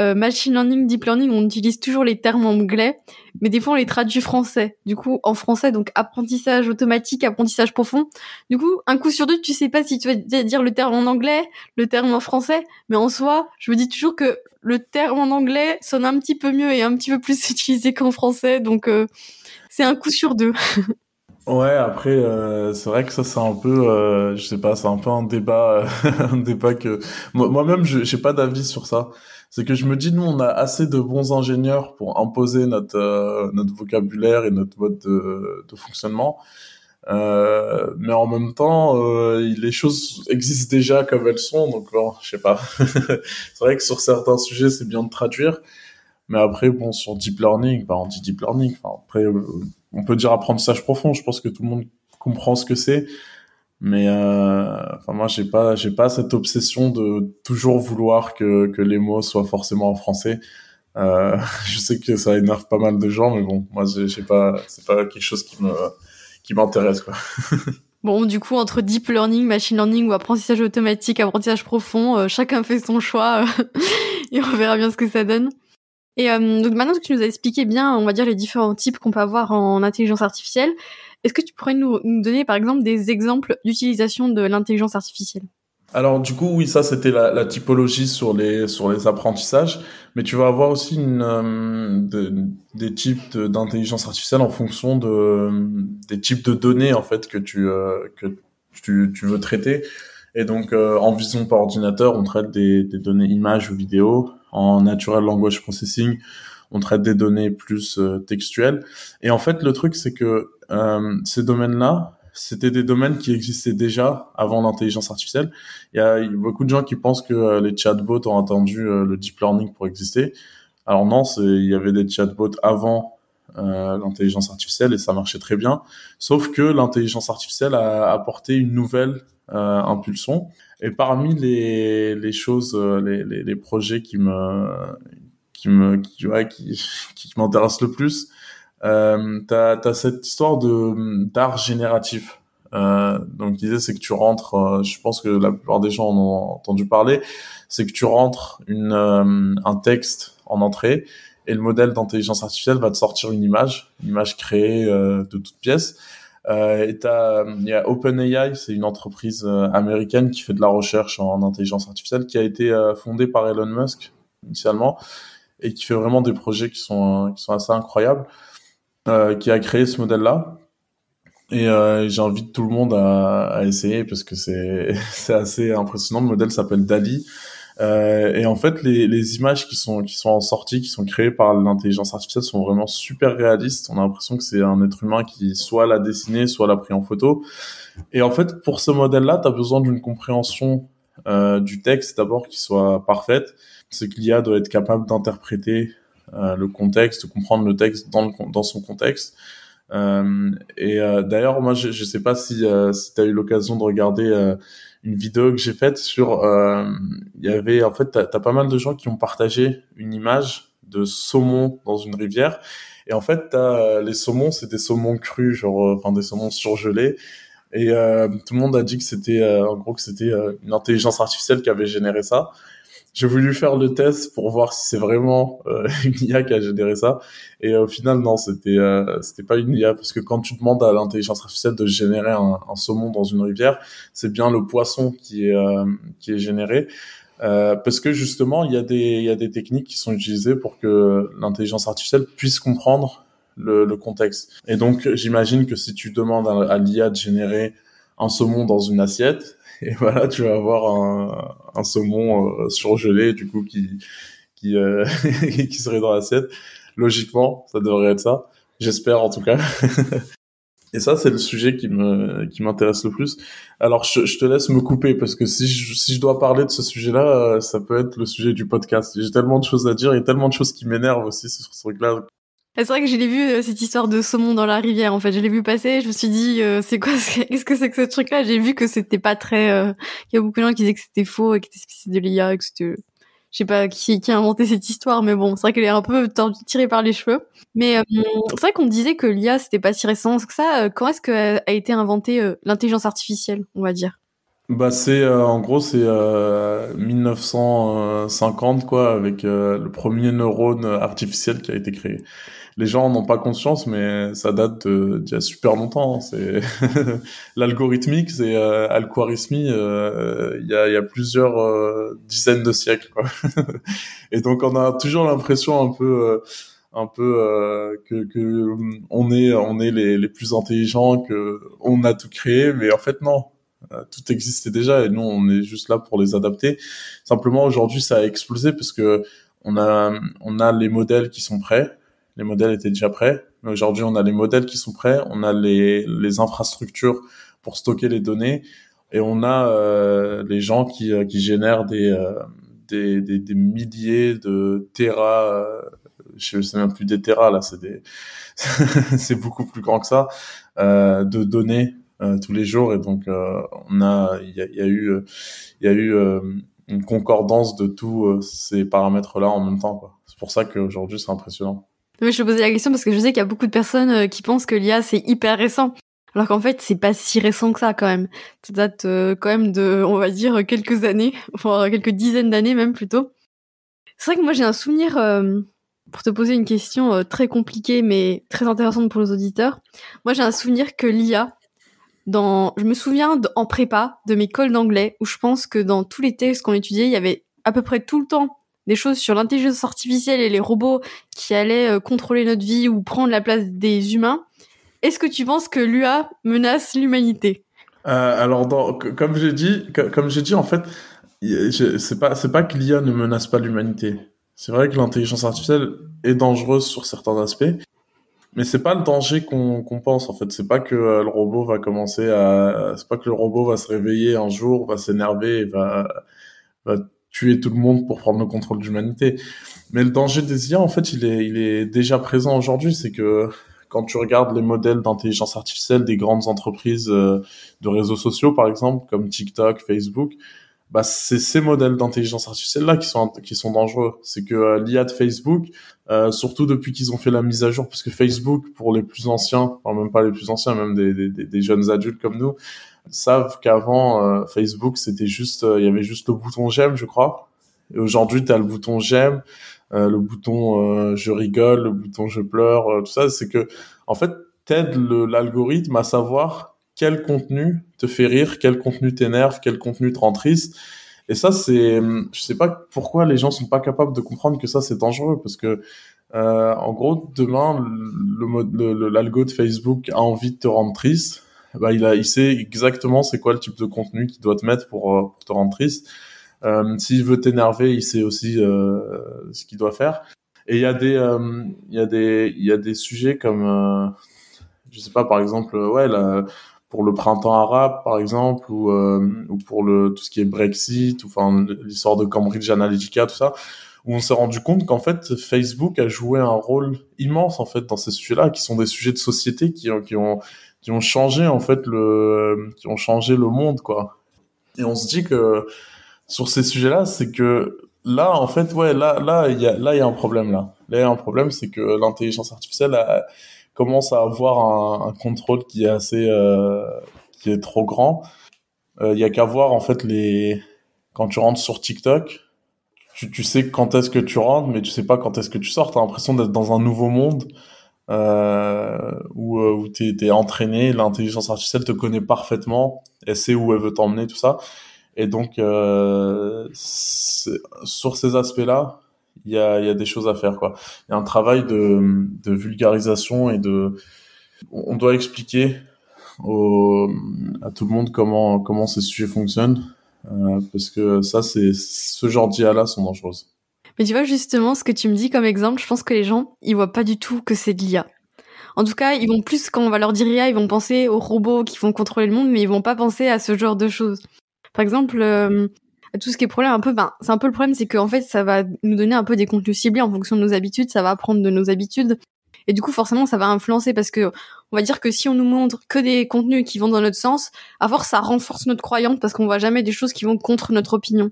euh, machine learning, deep learning, on utilise toujours les termes anglais, mais des fois on les traduit français. Du coup, en français, donc apprentissage automatique, apprentissage profond. Du coup, un coup sur deux, tu sais pas si tu vas dire le terme en anglais, le terme en français, mais en soi, je me dis toujours que le terme en anglais sonne un petit peu mieux et un petit peu plus utilisé qu'en français, donc euh, c'est un coup sur deux. Ouais, après, euh, c'est vrai que ça, c'est un peu, euh, je sais pas, c'est un peu un débat, un débat que moi-même, je j'ai pas d'avis sur ça c'est que je me dis nous on a assez de bons ingénieurs pour imposer notre euh, notre vocabulaire et notre mode de, fonctionnement. Euh, mais en même temps euh, les choses existent déjà comme elles sont donc bon je sais pas. C'est vrai que sur certains sujets c'est bien de traduire. Mais après bon sur deep learning bah on dit deep learning. Après on peut dire apprentissage profond. Je pense que tout le monde comprend ce que c'est mais euh, enfin moi j'ai pas j'ai pas cette obsession de toujours vouloir que que les mots soient forcément en français. Euh, je sais que ça énerve pas mal de gens, mais bon, moi j'ai pas c'est pas quelque chose qui me qui m'intéresse quoi. Bon, du coup, entre deep learning, machine learning ou apprentissage automatique, apprentissage profond, euh, chacun fait son choix et on verra bien ce que ça donne. Et donc maintenant que tu nous as expliqué bien, on va dire les différents types qu'on peut avoir en intelligence artificielle, est-ce que tu pourrais nous, donner par exemple des exemples d'utilisation de l'intelligence artificielle? Alors du coup, oui, ça c'était la, typologie sur les sur les apprentissages, mais tu vas avoir aussi euh, des types d'intelligence artificielle en fonction de des types de données en fait que tu euh, que tu, veux traiter. Et donc euh, en vision par ordinateur, on traite des, des données images ou vidéos. En natural language processing, on traite des données plus textuelles. Et en fait, le truc c'est que ces domaines-là, c'était des domaines qui existaient déjà avant l'intelligence artificielle. Il y, a, beaucoup de gens qui pensent que euh, les chatbots ont attendu euh, le deep learning pour exister. Alors non, il y avait des chatbots avant euh, l'intelligence artificielle et ça marchait très bien. Sauf que l'intelligence artificielle a apporté une nouvelle impulsion. Et parmi les, choses, les, projets qui me qui me ouais, qui, qui m'intéressent le plus, euh, t'as as cette histoire de d'art génératif. Euh, donc l'idée c'est que tu rentres, euh, je pense que la plupart des gens en ont entendu parler, c'est que tu rentres une, euh, un texte en entrée et le modèle d'intelligence artificielle va te sortir une image, une image créée de toutes pièces. Euh, et il y a OpenAI, c'est une entreprise américaine qui fait de la recherche en intelligence artificielle, qui a été fondée par Elon Musk initialement et qui fait vraiment des projets qui sont qui sont assez incroyables. Euh, qui a créé ce modèle-là. Et euh, j'invite tout le monde à, à essayer parce que c'est c'est assez impressionnant. Le modèle s'appelle Dali. Euh, et en fait, les, les images qui sont qui sont en sortie, qui sont créées par l'intelligence artificielle, sont vraiment super réalistes. On a l'impression que c'est un être humain qui soit l'a dessiné, soit l'a pris en photo. Et en fait, pour ce modèle-là, tu as besoin d'une compréhension euh, du texte d'abord qui soit parfaite. C'est que l'IA doit être capable d'interpréter euh, le contexte, de comprendre le texte dans, le, dans son contexte. Euh, et euh, d'ailleurs, moi, je, je sais pas si, si tu as eu l'occasion de regarder une vidéo que j'ai faite sur. Il y avait, en fait, tu as, pas mal de gens qui ont partagé une image de saumon dans une rivière. Et en fait, as, les saumons, c'est des saumons crus, genre, enfin, des saumons surgelés. Et tout le monde a dit que c'était, en gros, que c'était une intelligence artificielle qui avait généré ça j'ai voulu faire le test pour voir si c'est vraiment euh, une IA qui a généré ça. Et au final, non, c'était euh, c'était pas une IA parce que quand tu demandes à l'intelligence artificielle de générer un, saumon dans une rivière, c'est bien le poisson qui est euh, qui est généré. Euh, parce que justement, il y a des il y a des techniques qui sont utilisées pour que l'intelligence artificielle puisse comprendre le, le contexte. Et donc, j'imagine que si tu demandes à l'IA de générer un saumon dans une assiette, et voilà, tu vas avoir un, un saumon euh, surgelé du coup qui qui euh, qui serait dans l'assiette. Logiquement, ça devrait être ça. J'espère en tout cas. Et ça, c'est le sujet qui me qui m'intéresse le plus. Alors, je, te laisse me couper parce que si je, si je dois parler de ce sujet-là, euh, ça peut être le sujet du podcast. J'ai tellement de choses à dire et tellement de choses qui m'énervent aussi sur ce truc-là. C'est vrai que je l'ai vu euh, cette histoire de saumon dans la rivière. En fait, je l'ai vu passer. Je me suis dit, euh, c'est quoi Qu'est-ce que c'est que ce truc-là? J'ai vu que c'était pas très. Euh, il y a beaucoup de gens qui disaient que c'était faux et que c'était de l'IA, et que c'était. Je sais pas qui, qui a inventé cette histoire, mais bon, c'est vrai qu'elle est un peu tirée par les cheveux. Mais c'est vrai qu'on disait que l'IA c'était pas si récent que ça. Quand est-ce qu'a a été inventée l'intelligence artificielle, on va dire? Bah c'est en gros c'est 1950 quoi avec le premier neurone artificiel qui a été créé les gens n'ont pas conscience, mais ça date d'il y a super longtemps. Hein. C'est l'algorithmique, c'est euh, euh, il y, a, y a plusieurs euh, dizaines de siècles. Quoi. Et donc on a toujours l'impression un peu, euh, un peu que, que on est, on est les, les plus intelligents, que on a tout créé, mais en fait non tout existait déjà et nous on est juste là pour les adapter. Simplement aujourd'hui ça a explosé parce que on a on a les modèles qui sont prêts, les modèles étaient déjà prêts. Mais aujourd'hui, on a les modèles qui sont prêts, on a les, les infrastructures pour stocker les données, et on a euh, les gens qui, euh, qui génèrent des, euh, des, des, des, milliers de terras, euh, je sais même plus des terras là, c'est des, c'est beaucoup plus grand que ça, euh, de données tous les jours, et donc on a, il y a, y a, eu, il y a eu une concordance de tous ces paramètres là en même temps. C'est pour ça qu'aujourd'hui c'est impressionnant. Mais je te posais la question parce que je sais qu'il y a beaucoup de personnes euh, qui pensent que l'IA c'est hyper récent. Alors qu'en fait, c'est pas si récent que ça quand même. Ça date euh, quand même de, on va dire, quelques années, voire quelques dizaines d'années même plutôt. C'est vrai que moi j'ai un souvenir, euh, pour te poser une question très compliquée mais très intéressante pour les auditeurs. Moi j'ai un souvenir que l'IA dans, je me souviens en prépa de mes cols d'anglais où je pense que dans tous les textes qu'on étudiait, il y avait à peu près tout le temps des choses sur l'intelligence artificielle et les robots qui allaient euh, contrôler notre vie ou prendre la place des humains. Est-ce que tu penses que l'UA menace l'humanité? Euh, Alors, comme j'ai dit, comme j'ai dit, en fait, c'est pas c'est pas que l'IA ne menace pas l'humanité. C'est vrai que l'intelligence artificielle est dangereuse sur certains aspects, mais c'est pas le danger qu'on pense en fait. C'est pas que euh, le robot va commencer à, c'est pas que le robot va se réveiller un jour, va s'énerver, va va tuer tout le monde pour prendre le contrôle de l'humanité. Mais le danger des IA en fait, il est il est déjà présent aujourd'hui. C'est que quand tu regardes les modèles d'intelligence artificielle des grandes entreprises euh, de réseaux sociaux, par exemple, comme TikTok, Facebook, bah, c'est ces modèles d'intelligence artificielle là qui sont qui sont dangereux. C'est que euh, l'IA de Facebook, euh, surtout depuis qu'ils ont fait la mise à jour, parce que Facebook pour les plus anciens, enfin même pas les plus anciens, même des, des, des jeunes adultes comme nous, savent qu'avant euh, Facebook c'était juste, euh, il y avait juste le bouton j'aime, je crois. Et aujourd'hui tu as le bouton j'aime, le bouton je rigole, le bouton je pleure, tout ça. C'est que en fait t'aides l'algorithme à savoir quel contenu te fait rire, quel contenu t'énerve, quel contenu te rend triste. Et ça, c'est, je sais pas pourquoi les gens sont pas capables de comprendre que ça c'est dangereux parce que, euh, en gros, demain, le l'algo de Facebook a envie de te rendre triste. Bah, il sait exactement c'est quoi le type de contenu qu'il doit te mettre pour, euh, te rendre triste. Euh, S'il veut t'énerver, il sait aussi euh, ce qu'il doit faire. Et il y a des, euh, sujets comme, je sais pas, par exemple, ouais, pour le printemps arabe par exemple ou, ou pour tout ce qui est Brexit ou enfin l'histoire de Cambridge Analytica tout ça où on s'est rendu compte qu'en fait Facebook a joué un rôle immense en fait dans ces sujets-là qui sont des sujets de société qui, qui ont qui ont changé en fait le qui ont changé le monde quoi et on se dit que sur ces sujets-là c'est que là en fait ouais là là il y a là il y a un problème là là il y a un problème c'est que l'intelligence artificielle commence à avoir un, un contrôle qui est assez euh, qui est trop grand. Il euh, y a qu'à voir en fait les quand tu rentres sur TikTok, tu, tu sais quand est-ce que tu rentres, mais tu sais pas quand est-ce que tu sors. T'as l'impression d'être dans un nouveau monde euh, où, euh, où t'es es entraîné, l'intelligence artificielle te connaît parfaitement, elle sait où elle veut t'emmener, tout ça. Et donc euh, sur ces aspects-là, il y a, y a des choses à faire quoi. Il y a un travail de, de vulgarisation et de on doit expliquer au, à tout le monde comment comment ces sujets fonctionnent euh, parce que ça c'est ce genre d'IA là sont dangereuses. Mais tu vois justement ce que tu me dis comme exemple, je pense que les gens ils voient pas du tout que c'est de l'IA. En tout cas, ils vont plus quand on va leur dire IA, ils vont penser aux robots qui vont contrôler le monde, mais ils vont pas penser à ce genre de choses. Par exemple, euh, tout ce qui est problème un peu ben c'est un peu le problème c'est qu'en fait ça va nous donner un peu des contenus ciblés en fonction de nos habitudes ça va apprendre de nos habitudes et du coup forcément ça va influencer parce que on va dire que si on nous montre que des contenus qui vont dans notre sens à force ça renforce notre croyance parce qu'on voit jamais des choses qui vont contre notre opinion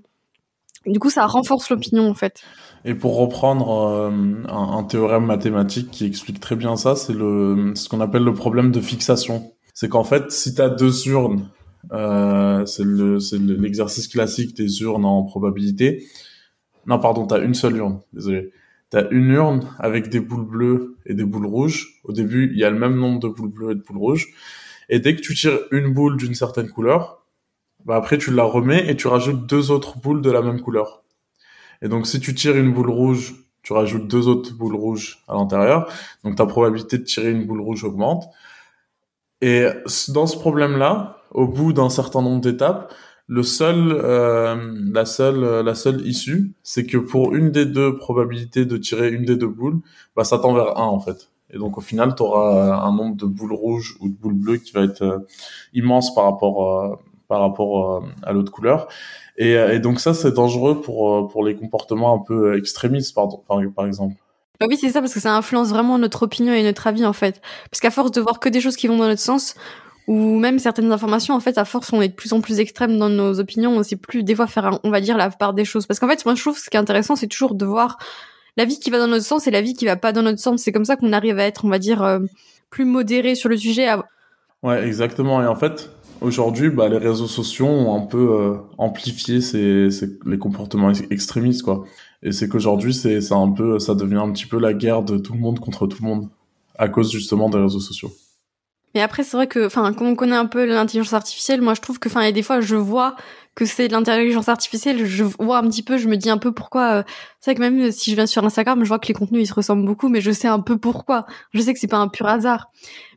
du coup ça renforce l'opinion en fait et pour reprendre euh, un, théorème mathématique qui explique très bien ça c'est ce qu'on appelle le problème de fixation c'est qu'en fait si tu as deux urnes euh, c'est l'exercice classique des urnes en probabilité. Non, pardon, t'as une seule urne. Désolé. T'as une urne avec des boules bleues et des boules rouges. Au début, il y a le même nombre de boules bleues et de boules rouges. Et dès que tu tires une boule d'une certaine couleur, bah après tu la remets et tu rajoutes deux autres boules de la même couleur. Et donc si tu tires une boule rouge, tu rajoutes deux autres boules rouges à l'intérieur. Donc ta probabilité de tirer une boule rouge augmente. Et dans ce problème-là, au bout d'un certain nombre d'étapes, le seul, euh, la seule, la seule issue, c'est que pour une des deux probabilités de tirer une des deux boules, bah ça tend vers 1 en fait. Et donc au final, tu auras un nombre de boules rouges ou de boules bleues qui va être euh, immense par rapport euh, par rapport euh, à l'autre couleur. Et, donc ça, c'est dangereux pour pour les comportements un peu extrémistes, par, par exemple. Bah oui, c'est ça, parce que ça influence vraiment notre opinion et notre avis, en fait. Parce qu'à force de voir que des choses qui vont dans notre sens, ou même certaines informations, en fait, à force, on est de plus en plus extrême dans nos opinions, on sait plus, des fois, faire, on va dire, la part des choses. Parce qu'en fait, moi, je trouve ce qui est intéressant, c'est toujours de voir la vie qui va dans notre sens et la vie qui va pas dans notre sens. C'est comme ça qu'on arrive à être, on va dire, euh, plus modéré sur le sujet. Ouais, exactement. Et en fait, aujourd'hui, bah, les réseaux sociaux ont un peu euh, amplifié ces, ces, les comportements extrémistes, quoi. Et c'est qu'aujourd'hui, c'est un peu, ça devient un petit peu la guerre de tout le monde contre tout le monde, à cause justement des réseaux sociaux. Mais après, c'est vrai que, enfin, quand on connaît un peu l'intelligence artificielle, moi, je trouve que, enfin, a des fois, je vois que c'est l'intelligence artificielle, je vois un petit peu, je me dis un peu pourquoi. Euh, c'est vrai que même si je viens sur Instagram, je vois que les contenus ils se ressemblent beaucoup, mais je sais un peu pourquoi. Je sais que c'est pas un pur hasard.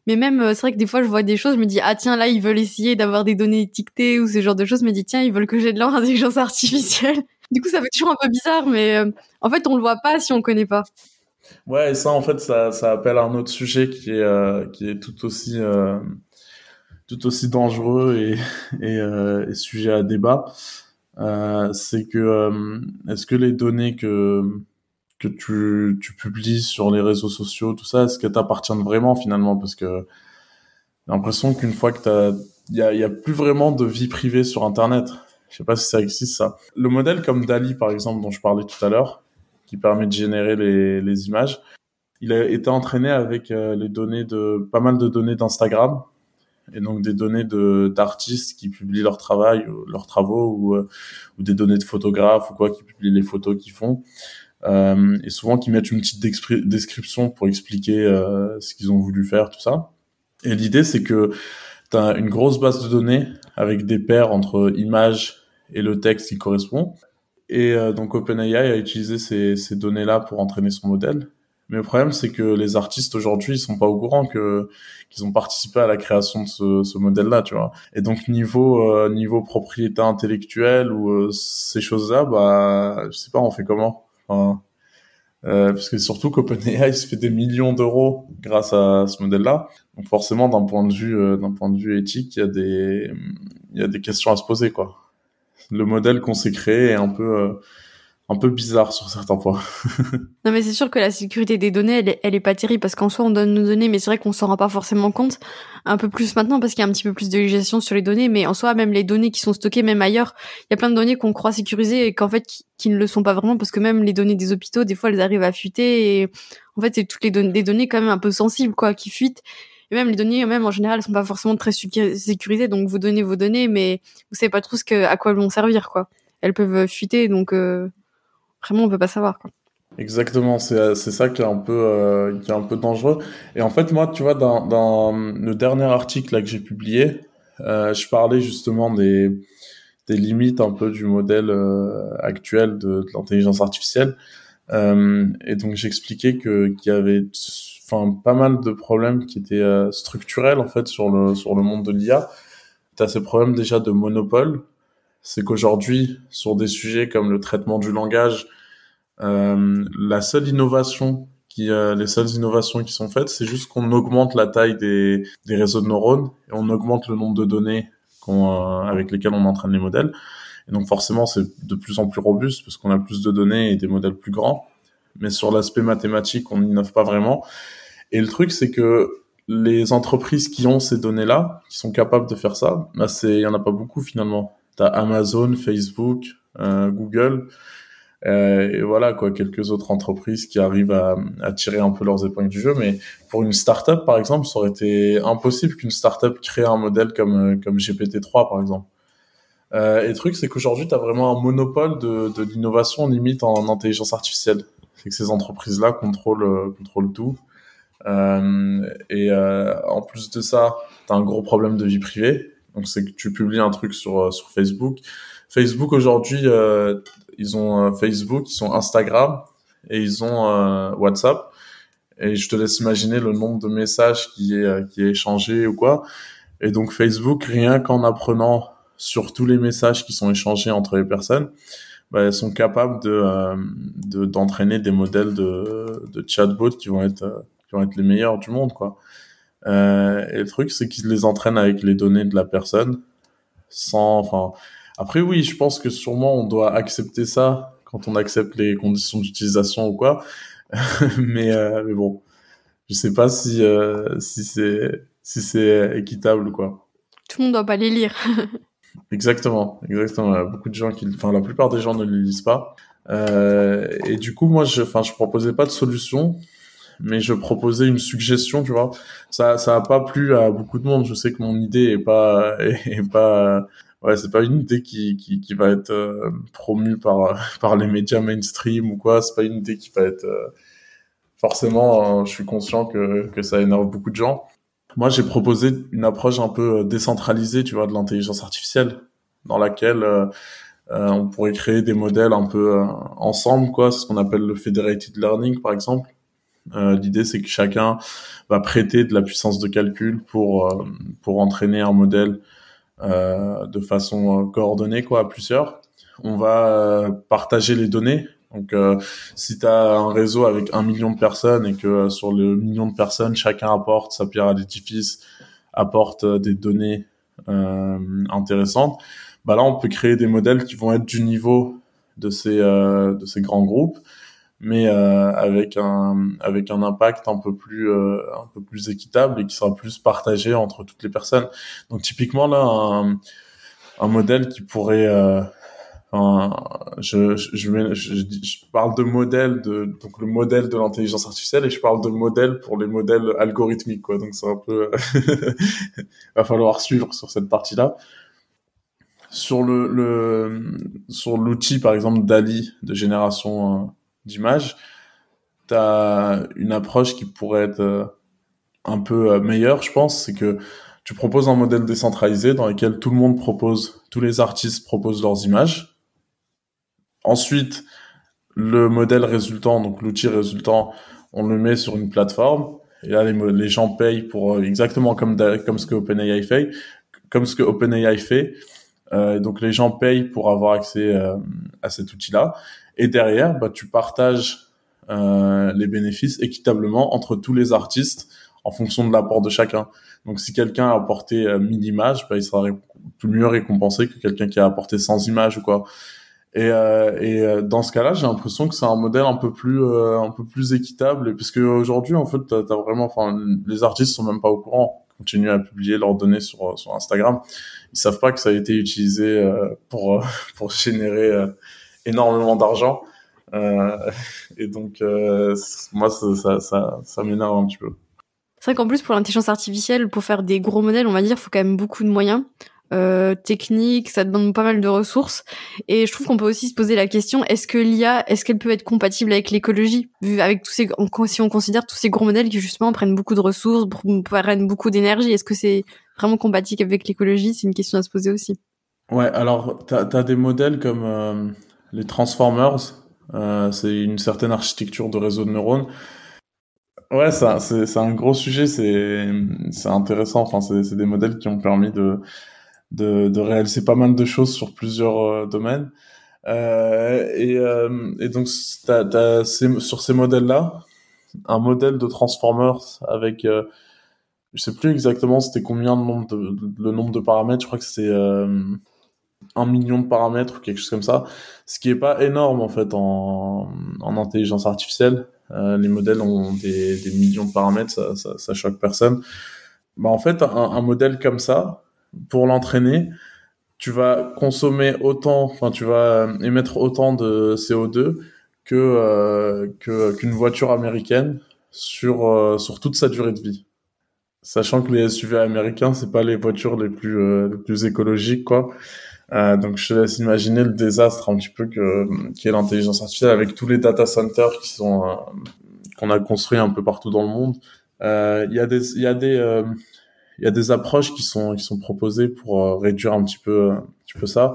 Mais même, euh, c'est vrai que des fois, je vois des choses, je me dis ah tiens là ils veulent essayer d'avoir des données étiquetées ou ce genre de choses. Me dis tiens ils veulent que j'ai de leur intelligence artificielle. du coup, ça fait toujours un peu bizarre, mais euh, en fait, on le voit pas si on connaît pas. Ouais, et ça, en fait, ça, ça appelle un autre sujet qui est, qui est tout aussi, tout aussi dangereux et, euh, et sujet à débat, euh, c'est que euh, est-ce que les données que que tu, tu publies sur les réseaux sociaux, tout ça, est-ce que t'appartiennent vraiment finalement? Parce que j'ai l'impression qu'une fois que t'as, il y a, y a plus vraiment de vie privée sur Internet. Je sais pas si ça existe ça. Le modèle comme Dali par exemple dont je parlais tout à l'heure, qui permet de générer les, les images, il a été entraîné avec euh, les données de pas mal de données d'Instagram et donc des données de d'artistes qui publient leur travail, leurs travaux ou, euh, ou des données de photographes ou quoi qui publient les photos qu'ils font. Euh, et souvent qui mettent une petite description pour expliquer euh, ce qu'ils ont voulu faire, tout ça. Et l'idée c'est que tu as une grosse base de données avec des paires entre images et le texte qui correspond. Et euh, donc OpenAI a utilisé ces, ces données-là pour entraîner son modèle. Mais le problème, c'est que les artistes aujourd'hui, ils sont pas au courant que qu'ils ont participé à la création de ce, ce modèle-là, tu vois. Et donc niveau euh, niveau propriété intellectuelle ou euh, ces choses-là, bah, je sais pas, on fait comment? Enfin, euh, Parce que surtout qu'OpenAI se fait des millions d'euros grâce à ce modèle-là. Donc forcément, d'un point de vue euh, d'un point de vue éthique, il y a des il y a des questions à se poser, quoi. Le modèle qu'on s'est créé est un peu un peu bizarre sur certains points. non mais c'est sûr que la sécurité des données, elle est, pas terrible parce qu'en soi on donne nos données, mais c'est vrai qu'on s'en rend pas forcément compte. Un peu plus maintenant parce qu'il y a un petit peu plus de législation sur les données, mais en soi même les données qui sont stockées même ailleurs, il y a plein de données qu'on croit sécurisées et qu'en fait qui, ne le sont pas vraiment parce que même les données des hôpitaux, des fois elles arrivent à fuiter et en fait c'est toutes les données, des données quand même un peu sensibles quoi qui fuitent. Et même les données, même en général, elles sont pas forcément très sécurisées. Donc vous donnez vos données, mais vous savez pas trop à quoi elles vont servir. Elles peuvent fuiter, donc euh, vraiment on peut pas savoir. Exactement, c'est c'est ça qui est un peu euh, qui est un peu dangereux. Et en fait moi, tu vois, dans, le dernier article que j'ai publié, euh, je parlais justement des des limites un peu du modèle euh, actuel de, de l'intelligence artificielle. Euh, et donc j'expliquais que qu'il y avait enfin pas mal de problèmes qui étaient euh, structurels en fait sur le sur le monde de l'IA. Tu as ces problèmes déjà de monopole c'est qu'aujourd'hui, sur des sujets comme le traitement du langage, euh, la seule innovation qui, euh, les seules innovations qui sont faites, c'est juste qu'on augmente la taille des, des réseaux de neurones et on augmente le nombre de données euh, avec lesquelles on entraîne les modèles. Et donc forcément, c'est de plus en plus robuste parce qu'on a plus de données et des modèles plus grands. Mais sur l'aspect mathématique, on n'innove pas vraiment. Et le truc, c'est que les entreprises qui ont ces données-là, qui sont capables de faire ça, bah c'est, il y en a pas beaucoup finalement. T'as Amazon, Facebook, euh, Google, euh, et voilà quoi, quelques autres entreprises qui arrivent à, à, tirer un peu leurs épingles du jeu. Mais pour une startup, par exemple, ça aurait été impossible qu'une startup crée un modèle comme euh, comme GPT-3, par exemple. Euh, et le truc, c'est qu'aujourd'hui, tu as vraiment un monopole de, de l'innovation limite en intelligence artificielle. C'est que ces entreprises-là contrôlent, euh, contrôlent tout. Euh, et euh, en plus de ça, tu as un gros problème de vie privée. Donc c'est que tu publies un truc sur euh, sur Facebook. Facebook aujourd'hui, euh, ils ont euh, Facebook, ils ont Instagram et ils ont WhatsApp. Et je te laisse imaginer le nombre de messages qui est qui est échangé ou quoi. Et donc Facebook, rien qu'en apprenant sur tous les messages qui sont échangés entre les personnes, bah, elles sont capables de d'entraîner des modèles de de chatbot qui vont être qui vont être les meilleurs du monde quoi. Euh, et le truc, c'est qu'ils les entraînent avec les données de la personne, sans, enfin, après oui, je pense que sûrement on doit accepter ça quand on accepte les conditions d'utilisation ou quoi. mais, euh, mais bon, je sais pas si euh, si c'est si c'est équitable ou quoi. Tout le monde doit pas les lire. exactement, exactement. Il y a beaucoup de gens qui, enfin la plupart des gens ne les lisent pas. Euh, et du coup, moi, je, enfin, je proposais pas de solution mais je proposais une suggestion, tu vois. Ça, ça a pas plu à beaucoup de monde. Je sais que mon idée est pas, est, pas, ouais, c'est pas une idée qui, qui, qui va être euh, promue par, par les médias mainstream ou quoi. C'est pas une idée qui va être, euh, forcément, hein, je suis conscient que, que ça énerve beaucoup de gens. Moi, j'ai proposé une approche un peu décentralisée, tu vois, de l'intelligence artificielle, dans laquelle on pourrait créer des modèles un peu ensemble, quoi. C'est ce qu'on appelle le federated learning, par exemple. L'idée, c'est que chacun va prêter de la puissance de calcul pour pour entraîner un modèle de façon coordonnée, quoi, à plusieurs on va euh, partager les données. Donc, euh, si tu as un réseau avec un million de personnes et que euh, sur le million de personnes, chacun apporte sa pierre à l'édifice, apporte des données intéressantes, bah là, on peut créer des modèles qui vont être du niveau de ces de ces grands groupes, mais avec un avec un impact un peu plus un peu plus équitable et qui sera plus partagé entre toutes les personnes. Donc, typiquement là, un, un modèle qui pourrait je, je, je, je, parle de modèle de donc le modèle de l'intelligence artificielle et je parle de modèle pour les modèles algorithmiques quoi donc c'est un peu va falloir suivre sur cette partie là sur le, le sur l'outil par exemple Dali de génération d'images tu as une approche qui pourrait être euh, un peu euh, meilleure je pense c'est que tu proposes un modèle décentralisé dans lequel tout le monde propose tous les artistes proposent leurs images Ensuite, le modèle résultant, donc l'outil résultant, on le met sur une plateforme. Et là, les, gens payent pour euh, exactement comme comme ce que OpenAI fait, comme ce que OpenAI fait. Donc les gens payent pour avoir accès à cet outil-là. Et derrière, bah, tu partages euh, les bénéfices équitablement entre tous les artistes en fonction de l'apport de chacun. Donc si quelqu'un a apporté 1000 images, bah, il sera plus mieux récompensé que quelqu'un qui a apporté 100 images ou quoi. Et, euh, et euh, dans ce cas-là, j'ai l'impression que c'est un modèle un peu plus euh, un peu plus équitable, puisque aujourd'hui, en fait, t'as, as vraiment, enfin, les artistes sont même pas au courant, continuent à publier leurs données sur sur Instagram. Ils savent pas que ça a été utilisé euh, pour pour générer énormément d'argent. et donc, moi, ça, ça, ça, ça m'énerve un petit peu. C'est vrai qu'en plus, pour l'intelligence artificielle, pour faire des gros modèles, on va dire, il faut quand même beaucoup de moyens euh, technique, ça demande pas mal de ressources. Et je trouve qu'on peut aussi se poser la question est-ce que l'IA, est-ce qu'elle peut être compatible avec l'écologie, vu avec tous ces, si on considère tous ces gros modèles qui justement prennent beaucoup de ressources, prennent beaucoup d'énergie, est-ce que c'est vraiment compatible avec l'écologie? C'est une question à se poser aussi. Ouais, alors t'as as des modèles comme euh, les Transformers, euh, c'est une certaine architecture de réseau de neurones. Ouais, c'est un gros sujet, c'est intéressant. Enfin, c'est des modèles qui ont permis de de, de réaliser pas mal de choses sur plusieurs euh, domaines. Euh, et, et, donc, t'as, t'as sur ces modèles-là, un modèle de Transformers avec, euh, je sais plus exactement c'était combien le nombre de, le nombre de paramètres, je crois que c'est un million de paramètres ou quelque chose comme ça, ce qui est pas énorme en fait en, en intelligence artificielle. les modèles ont des, des, millions de paramètres, ça, ça, ça choque personne. Bah en fait, un, un modèle comme ça, pour l'entraîner, tu vas consommer autant, enfin tu vas euh, émettre autant de CO2 que euh, qu'une voiture américaine sur euh, sur toute sa durée de vie. Sachant que les SUV américains c'est pas les voitures les plus les plus écologiques quoi. Donc je te laisse imaginer le désastre un petit peu que qu'est l'intelligence artificielle avec tous les data centers qui sont qu'on a construits un peu partout dans le monde. Il y a des il y a des il y a des approches qui sont qui sont proposées pour euh, réduire un petit peu un petit peu ça.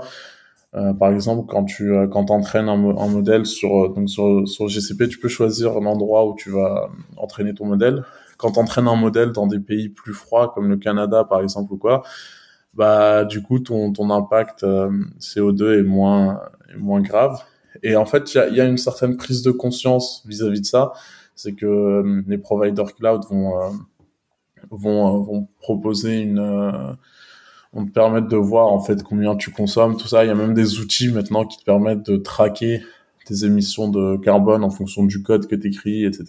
Euh, par exemple, quand tu euh, quand entraînes un, modèle sur donc sur sur GCP, tu peux choisir l'endroit où tu vas entraîner ton modèle. Quand entraînes un modèle dans des pays plus froids comme le Canada par exemple ou quoi, bah du coup ton ton impact CO2 est moins est moins grave. Et en fait, il y a, y a, une certaine prise de conscience vis-à-vis -vis de ça, c'est que les providers cloud vont vont, euh, vont proposer une euh, vont te permettre de voir en fait combien tu consommes, tout ça. Il y a même des outils maintenant qui te permettent de traquer tes émissions de carbone en fonction du code que tu écris, etc.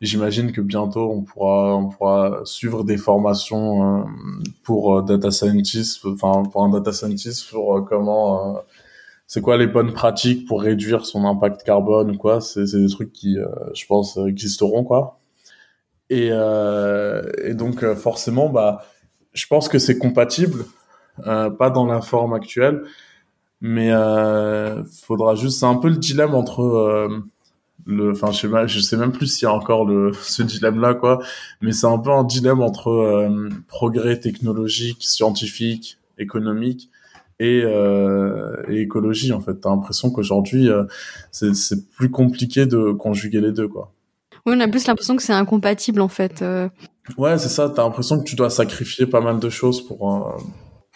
J'imagine que bientôt on pourra on pourra suivre des formations euh, pour data scientist, enfin pour un data scientist pour comment c'est quoi les bonnes pratiques pour réduire son impact carbone quoi. C'est des trucs qui je pense existeront quoi. Et, euh, et donc euh, forcément, bah, je pense que c'est compatible, euh, pas dans la forme actuelle, mais euh, faudra juste. C'est un peu le dilemme entre le enfin je sais pas je sais même plus s'il y a encore le ce dilemme là quoi mais c'est un peu un dilemme entre euh, progrès technologique scientifique économique et, euh, et écologie en fait t'as l'impression qu'aujourd'hui euh, c'est c'est plus compliqué de conjuguer les deux quoi oui on a plus l'impression que c'est incompatible en fait euh. ouais c'est ça t'as l'impression que tu dois sacrifier pas mal de choses pour euh,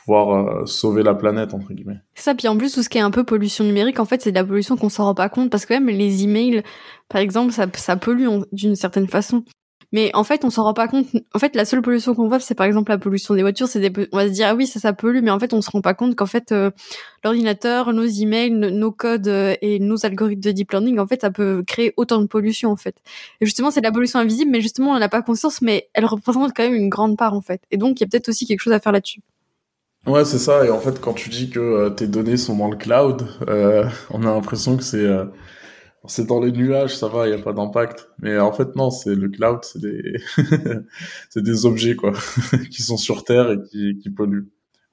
pouvoir euh, sauver la planète entre guillemets. Ça, puis en plus tout ce qui est un peu pollution numérique, en fait, c'est de la pollution qu'on s'en rend pas compte parce que même les emails, par exemple, ça, ça pollue d'une certaine façon. Mais en fait, on s'en rend pas compte. En fait, la seule pollution qu'on voit, c'est par exemple la pollution des voitures. C'est on va se dire ah oui, ça, ça pollue, mais en fait, on se rend pas compte qu'en fait, euh, l'ordinateur, nos emails, nos codes euh, et nos algorithmes de deep learning, en fait, ça peut créer autant de pollution en fait. Et justement, c'est de la pollution invisible, mais justement, on n'a pas conscience, mais elle représente quand même une grande part en fait. Et donc, il y a peut-être aussi quelque chose à faire là-dessus. Ouais, c'est ça. Et en fait, quand tu dis que euh, tes données sont dans le cloud, euh, on a l'impression que c'est euh, c'est dans les nuages, ça va, il y a pas d'impact. Mais en fait, non, c'est le cloud, c'est des des objets quoi, qui sont sur Terre et qui, polluent.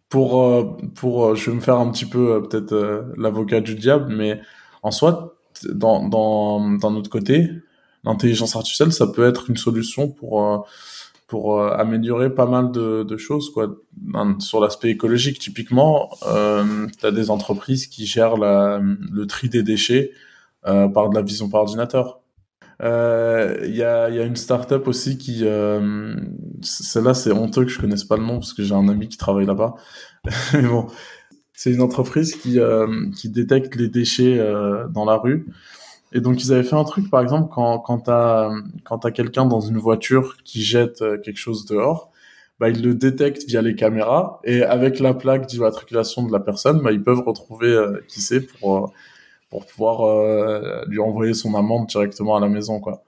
Pour pour, je vais me faire un petit peu peut-être l'avocat du diable, mais en soi, dans dans d'un autre côté, l'intelligence artificielle, ça peut être une solution pour pour euh, améliorer pas mal de, de choses quoi. Sur l'aspect écologique typiquement euh, tu as des entreprises qui gèrent la, le tri des déchets euh, par de la vision par ordinateur. Il euh, y, a, y a une start-up aussi qui euh, celle-là c'est honteux que je connaisse pas le nom parce que j'ai un ami qui travaille là-bas. Mais bon c'est une entreprise qui euh, qui détecte les déchets dans la rue et donc ils avaient fait un truc, par exemple, quand quand t'as quand quelqu'un dans une voiture qui jette euh, quelque chose dehors, bah ils le détectent via les caméras et avec la plaque d'immatriculation de la personne, bah ils peuvent retrouver euh, qui c'est pour euh, pour pouvoir lui envoyer son amende directement à la maison, quoi.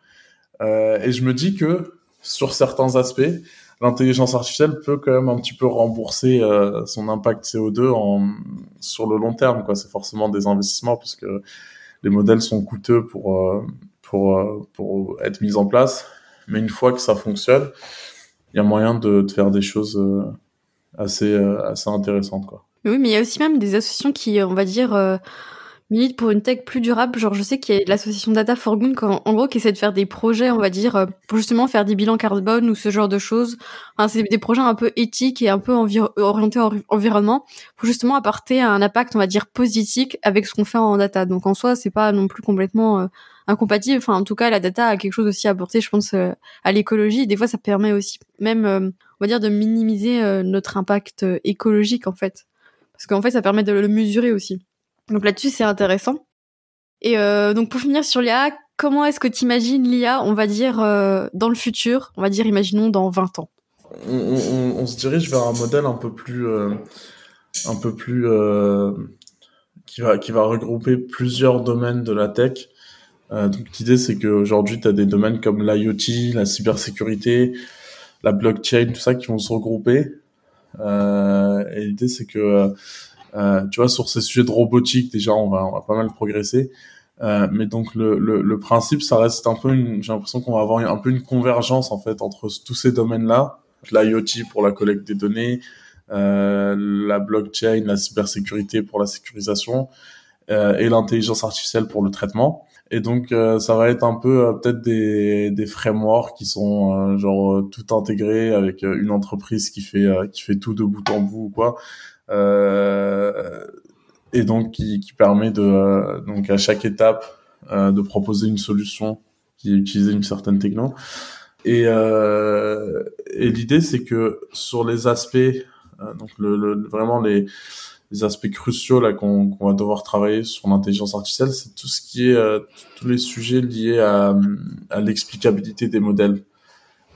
et je me dis que sur certains aspects, l'intelligence artificielle peut quand même un petit peu rembourser son impact CO2 en sur le long terme. C'est forcément des investissements parce que les modèles sont coûteux pour euh, pour euh, pour être mis en place, mais une fois que ça fonctionne, il y a moyen de, de, faire des choses euh, assez assez intéressantes quoi. Oui, mais il y a aussi même des associations qui, on va dire, euh, militent pour une tech plus durable. Genre, je sais qu'il y a l'association Data for Good, en gros, qui essaie de faire des projets, on va dire, pour justement faire des bilans carbone ou ce genre de choses. C'est des projets un peu éthiques et un peu orientés en environnement pour justement apporter un impact, on va dire, positif avec ce qu'on fait en data. Donc, en soi, c'est pas non plus complètement euh, incompatible. Enfin, en tout cas, la data a quelque chose aussi à apporter, je pense, euh, à l'écologie. Des fois, ça permet aussi, même, euh, on va dire, de minimiser notre impact écologique, en fait. Parce qu'en fait, ça permet de le mesurer aussi. Donc là-dessus, c'est intéressant. Et euh, donc pour finir sur l'IA, comment est-ce que tu imagines l'IA, on va dire, euh, dans le futur? On va dire, imaginons, dans 20 ans. On, se dirige vers un modèle un peu plus... Euh, un peu plus... qui, va, qui va regrouper plusieurs domaines de la tech. donc l'idée, c'est qu'aujourd'hui, tu as des domaines comme l'IoT, la cybersécurité, la blockchain, tout ça qui vont se regrouper. et l'idée, c'est que tu vois, sur ces sujets de robotique, déjà, on va, on va pas mal progresser. Euh, mais donc le, le, le, principe, ça reste un peu une. J'ai l'impression qu'on va avoir un peu une convergence en fait entre tous ces domaines-là, l'IoT pour la collecte des données, euh, la blockchain, la cybersécurité pour la sécurisation euh, et l'intelligence artificielle pour le traitement. Et donc euh, ça va être un peu euh, peut-être des, des frameworks qui sont genre tout intégrés avec une entreprise qui fait qui fait tout de bout en bout ou quoi. Euh, et donc qui, qui permet de donc à chaque étape euh, de proposer une solution qui utilise une certaine techno. Et, euh, et l'idée, c'est que sur les aspects, euh, donc le, le, vraiment les, les aspects cruciaux là qu'on qu'on va devoir travailler sur l'intelligence artificielle, c'est tout ce qui est euh, tous les sujets liés à, à l'explicabilité des modèles.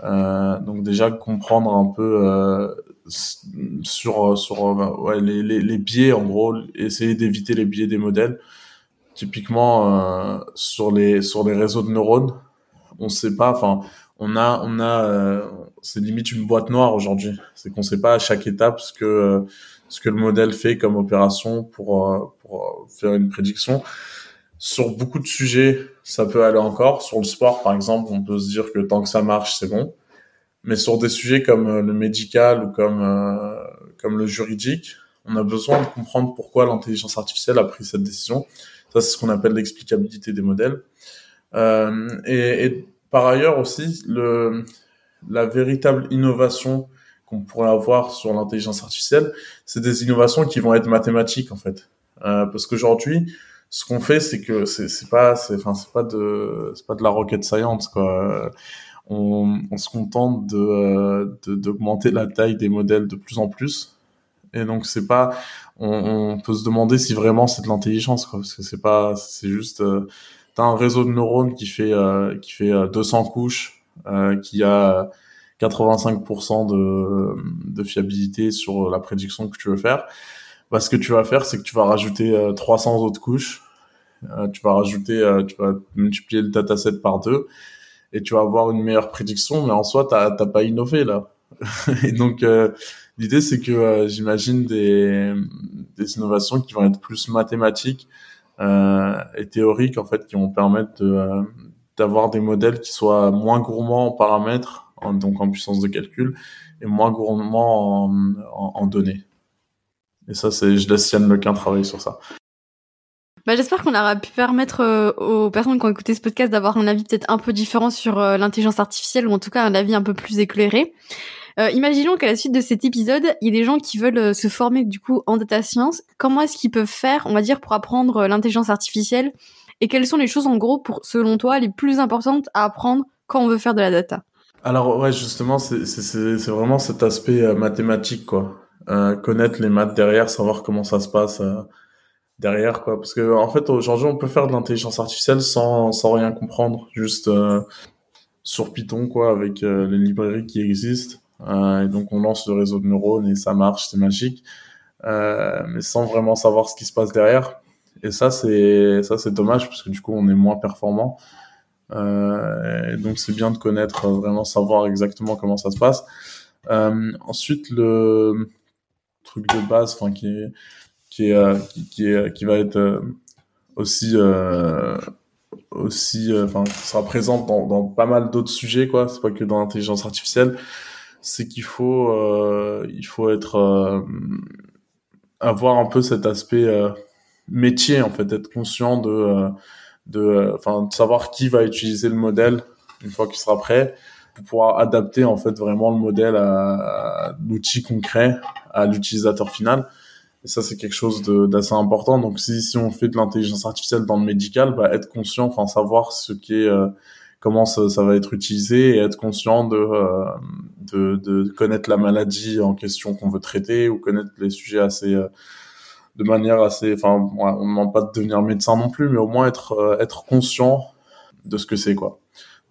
Euh, donc déjà comprendre un peu sur sur ouais, les, les, les, biais en gros, essayer d'éviter les biais des modèles. Typiquement euh, sur les sur les réseaux de neurones, on sait pas. Enfin, on a on a euh, c'est limite une boîte noire aujourd'hui. C'est qu'on sait pas à chaque étape ce que ce que le modèle fait comme opération pour pour faire une prédiction. Sur beaucoup de sujets, ça peut aller encore. Sur le sport, par exemple, on peut se dire que tant que ça marche, c'est bon. Mais sur des sujets comme euh, le médical ou comme euh, comme le juridique, on a besoin de comprendre pourquoi l'intelligence artificielle a pris cette décision. Ça, c'est ce qu'on appelle l'explicabilité des modèles. et, et, par ailleurs aussi, le, la véritable innovation qu'on pourrait avoir sur l'intelligence artificielle, c'est des innovations qui vont être mathématiques en fait. Euh, parce qu'aujourd'hui, ce qu'on fait, c'est que c'est pas enfin c'est pas de c'est pas de la rocket science quoi. On, on se contente de d'augmenter la taille des modèles de plus en plus. Et donc c'est pas on, on, peut se demander si vraiment c'est de l'intelligence quoi parce que c'est pas c'est juste euh, t'as un réseau de neurones qui fait euh, qui fait 200 couches euh, qui a 85% de, de fiabilité sur la prédiction que tu veux faire. Bah, ce que tu vas faire, c'est que tu vas rajouter 300 euh, autres couches. Euh, tu vas rajouter, euh, tu vas multiplier le dataset par deux et tu vas avoir une meilleure prédiction. Mais en soi, t'as pas innové là. et donc l'idée, c'est que j'imagine des des innovations qui vont être plus mathématiques et théoriques en fait, qui vont permettre de d'avoir des modèles qui soient moins gourmands en paramètres donc en puissance de calcul, et moins gourmand en, en, données. Et ça, c'est, je laisse Yann Lequin travailler sur ça. Bah, j'espère qu'on aura pu permettre euh, aux personnes qui ont écouté ce podcast d'avoir un avis peut-être un peu différent sur euh, l'intelligence artificielle ou en tout cas un avis un peu plus éclairé. Euh, imaginons qu'à la suite de cet épisode, il y ait des gens qui veulent euh, se former du coup en data science. Comment est-ce qu'ils peuvent faire, on va dire, pour apprendre l'intelligence artificielle? Et quelles sont les choses en gros, pour selon toi, les plus importantes à apprendre quand on veut faire de la data? Alors ouais, justement, c'est vraiment cet aspect mathématique, quoi. Connaître les maths derrière, savoir comment ça se passe derrière, quoi. Parce que en fait, aujourd'hui, on peut faire de l'intelligence artificielle sans, sans rien comprendre, juste sur Python, quoi, avec les librairies qui existent. et donc, on lance le réseau de neurones et ça marche, c'est magique. mais sans vraiment savoir ce qui se passe derrière. Et ça, c'est ça, c'est dommage parce que du coup, on est moins performant. Euh, donc c'est bien de connaître, euh, vraiment savoir exactement comment ça se passe. Euh, ensuite, le truc de base, enfin qui est qui est qui, est, qui va être aussi aussi enfin qui sera présente dans, dans pas mal d'autres sujets quoi. C'est pas que dans l'intelligence artificielle. C'est qu'il faut euh, il faut être euh, avoir un peu cet aspect euh, métier en fait. Être conscient de de, enfin, de savoir qui va utiliser le modèle une fois qu'il sera prêt pour pouvoir adapter en fait vraiment le modèle à, l'outil concret à l'utilisateur final. Et ça, c'est quelque chose d'assez important. Donc, si, si on fait de l'intelligence artificielle dans le médical, bah, être conscient, enfin, savoir ce qui est, euh, comment ça, ça, va être utilisé et être conscient de, euh, de, de, connaître la maladie en question qu'on veut traiter ou connaître les sujets assez, euh, de manière assez, enfin, on ne demande pas de devenir médecin non plus, mais au moins être euh, être conscient de ce que c'est quoi,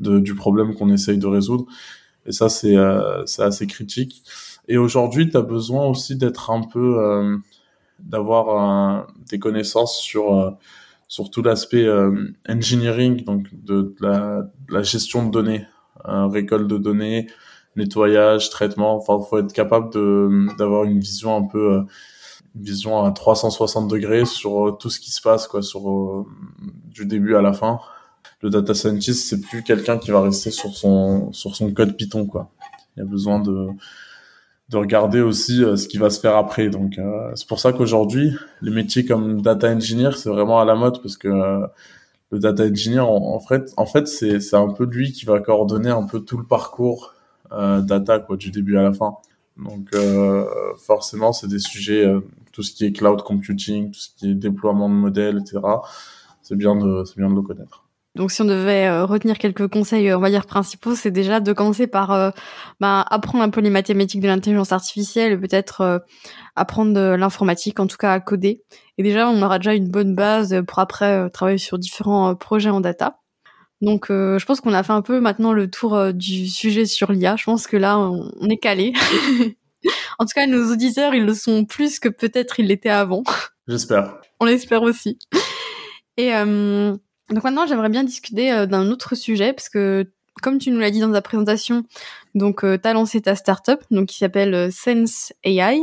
de, du problème qu'on essaye de résoudre. Et ça, c'est euh, assez critique. Et aujourd'hui, tu as besoin aussi d'être un peu, euh, d'avoir des connaissances sur sur tout l'aspect engineering, donc de, la, la, gestion de données, récolte de données, nettoyage, traitement. Enfin, faut être capable de d'avoir une vision un peu vision à 360 degrés sur euh, tout ce qui se passe, quoi, sur euh, du début à la fin. Le data scientist, c'est plus quelqu'un qui va rester sur son sur son code Python, quoi. Il y a besoin de de regarder aussi euh, ce qui va se faire après. Donc c'est pour ça qu'aujourd'hui, les métiers comme data engineer, c'est vraiment à la mode parce que le data engineer, en, en fait, en fait, c'est un peu lui qui va coordonner un peu tout le parcours data, quoi, du début à la fin. Donc euh, forcément, c'est des sujets, euh, tout ce qui est cloud computing, tout ce qui est déploiement de modèles, etc. C'est bien de, c'est bien de le connaître. Donc, si on devait euh, retenir quelques conseils, on va dire principaux, c'est déjà de commencer par bah, apprendre un peu les mathématiques de l'intelligence artificielle, peut-être apprendre de l'informatique, en tout cas à coder. Et déjà, on aura déjà une bonne base pour après travailler sur différents projets en data. Donc, euh, je pense qu'on a fait un peu maintenant le tour euh, du sujet sur l'IA. Je pense que là, on, est calé. en tout cas, nos auditeurs, ils le sont plus que peut-être ils l'étaient avant. J'espère. On l'espère aussi. Et euh, donc maintenant, j'aimerais bien discuter d'un autre sujet parce que, comme tu nous l'as dit dans ta présentation, donc tu as lancé ta startup, donc qui s'appelle Sense AI.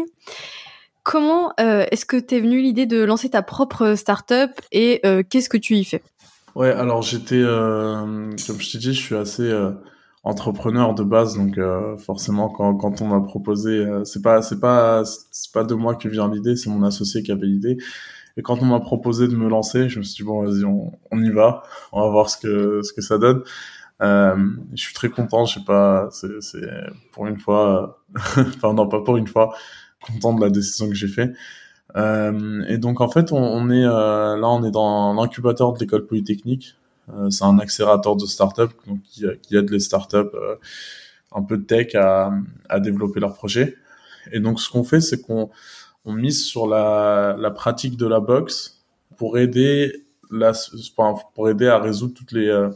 Comment est-ce que t'es venu l'idée de lancer ta propre startup et qu'est-ce que tu y fais? Ouais, alors j'étais, euh, comme je t'ai dit, je suis assez euh, entrepreneur de base, donc euh, forcément quand, quand on m'a proposé, c'est pas c'est pas c'est pas de moi que vient l'idée, c'est mon associé qui avait l'idée. Et quand on m'a proposé de me lancer, je me suis dit bon, vas-y, on, on, y va, on va voir ce que ce que ça donne. Euh, je suis très content, je sais pas, c'est pour une fois, enfin non pas pour une fois, content de la décision que j'ai fait. Euh, et donc en fait, on, on est euh, là, on est dans l'incubateur de l'école polytechnique. Euh, c'est un accélérateur de start-up qui aide les start-up euh, un peu de tech à, à développer leurs projets. Et donc ce qu'on fait, c'est qu'on on mise sur la, la pratique de la boxe pour aider la, pour aider à résoudre toutes les euh,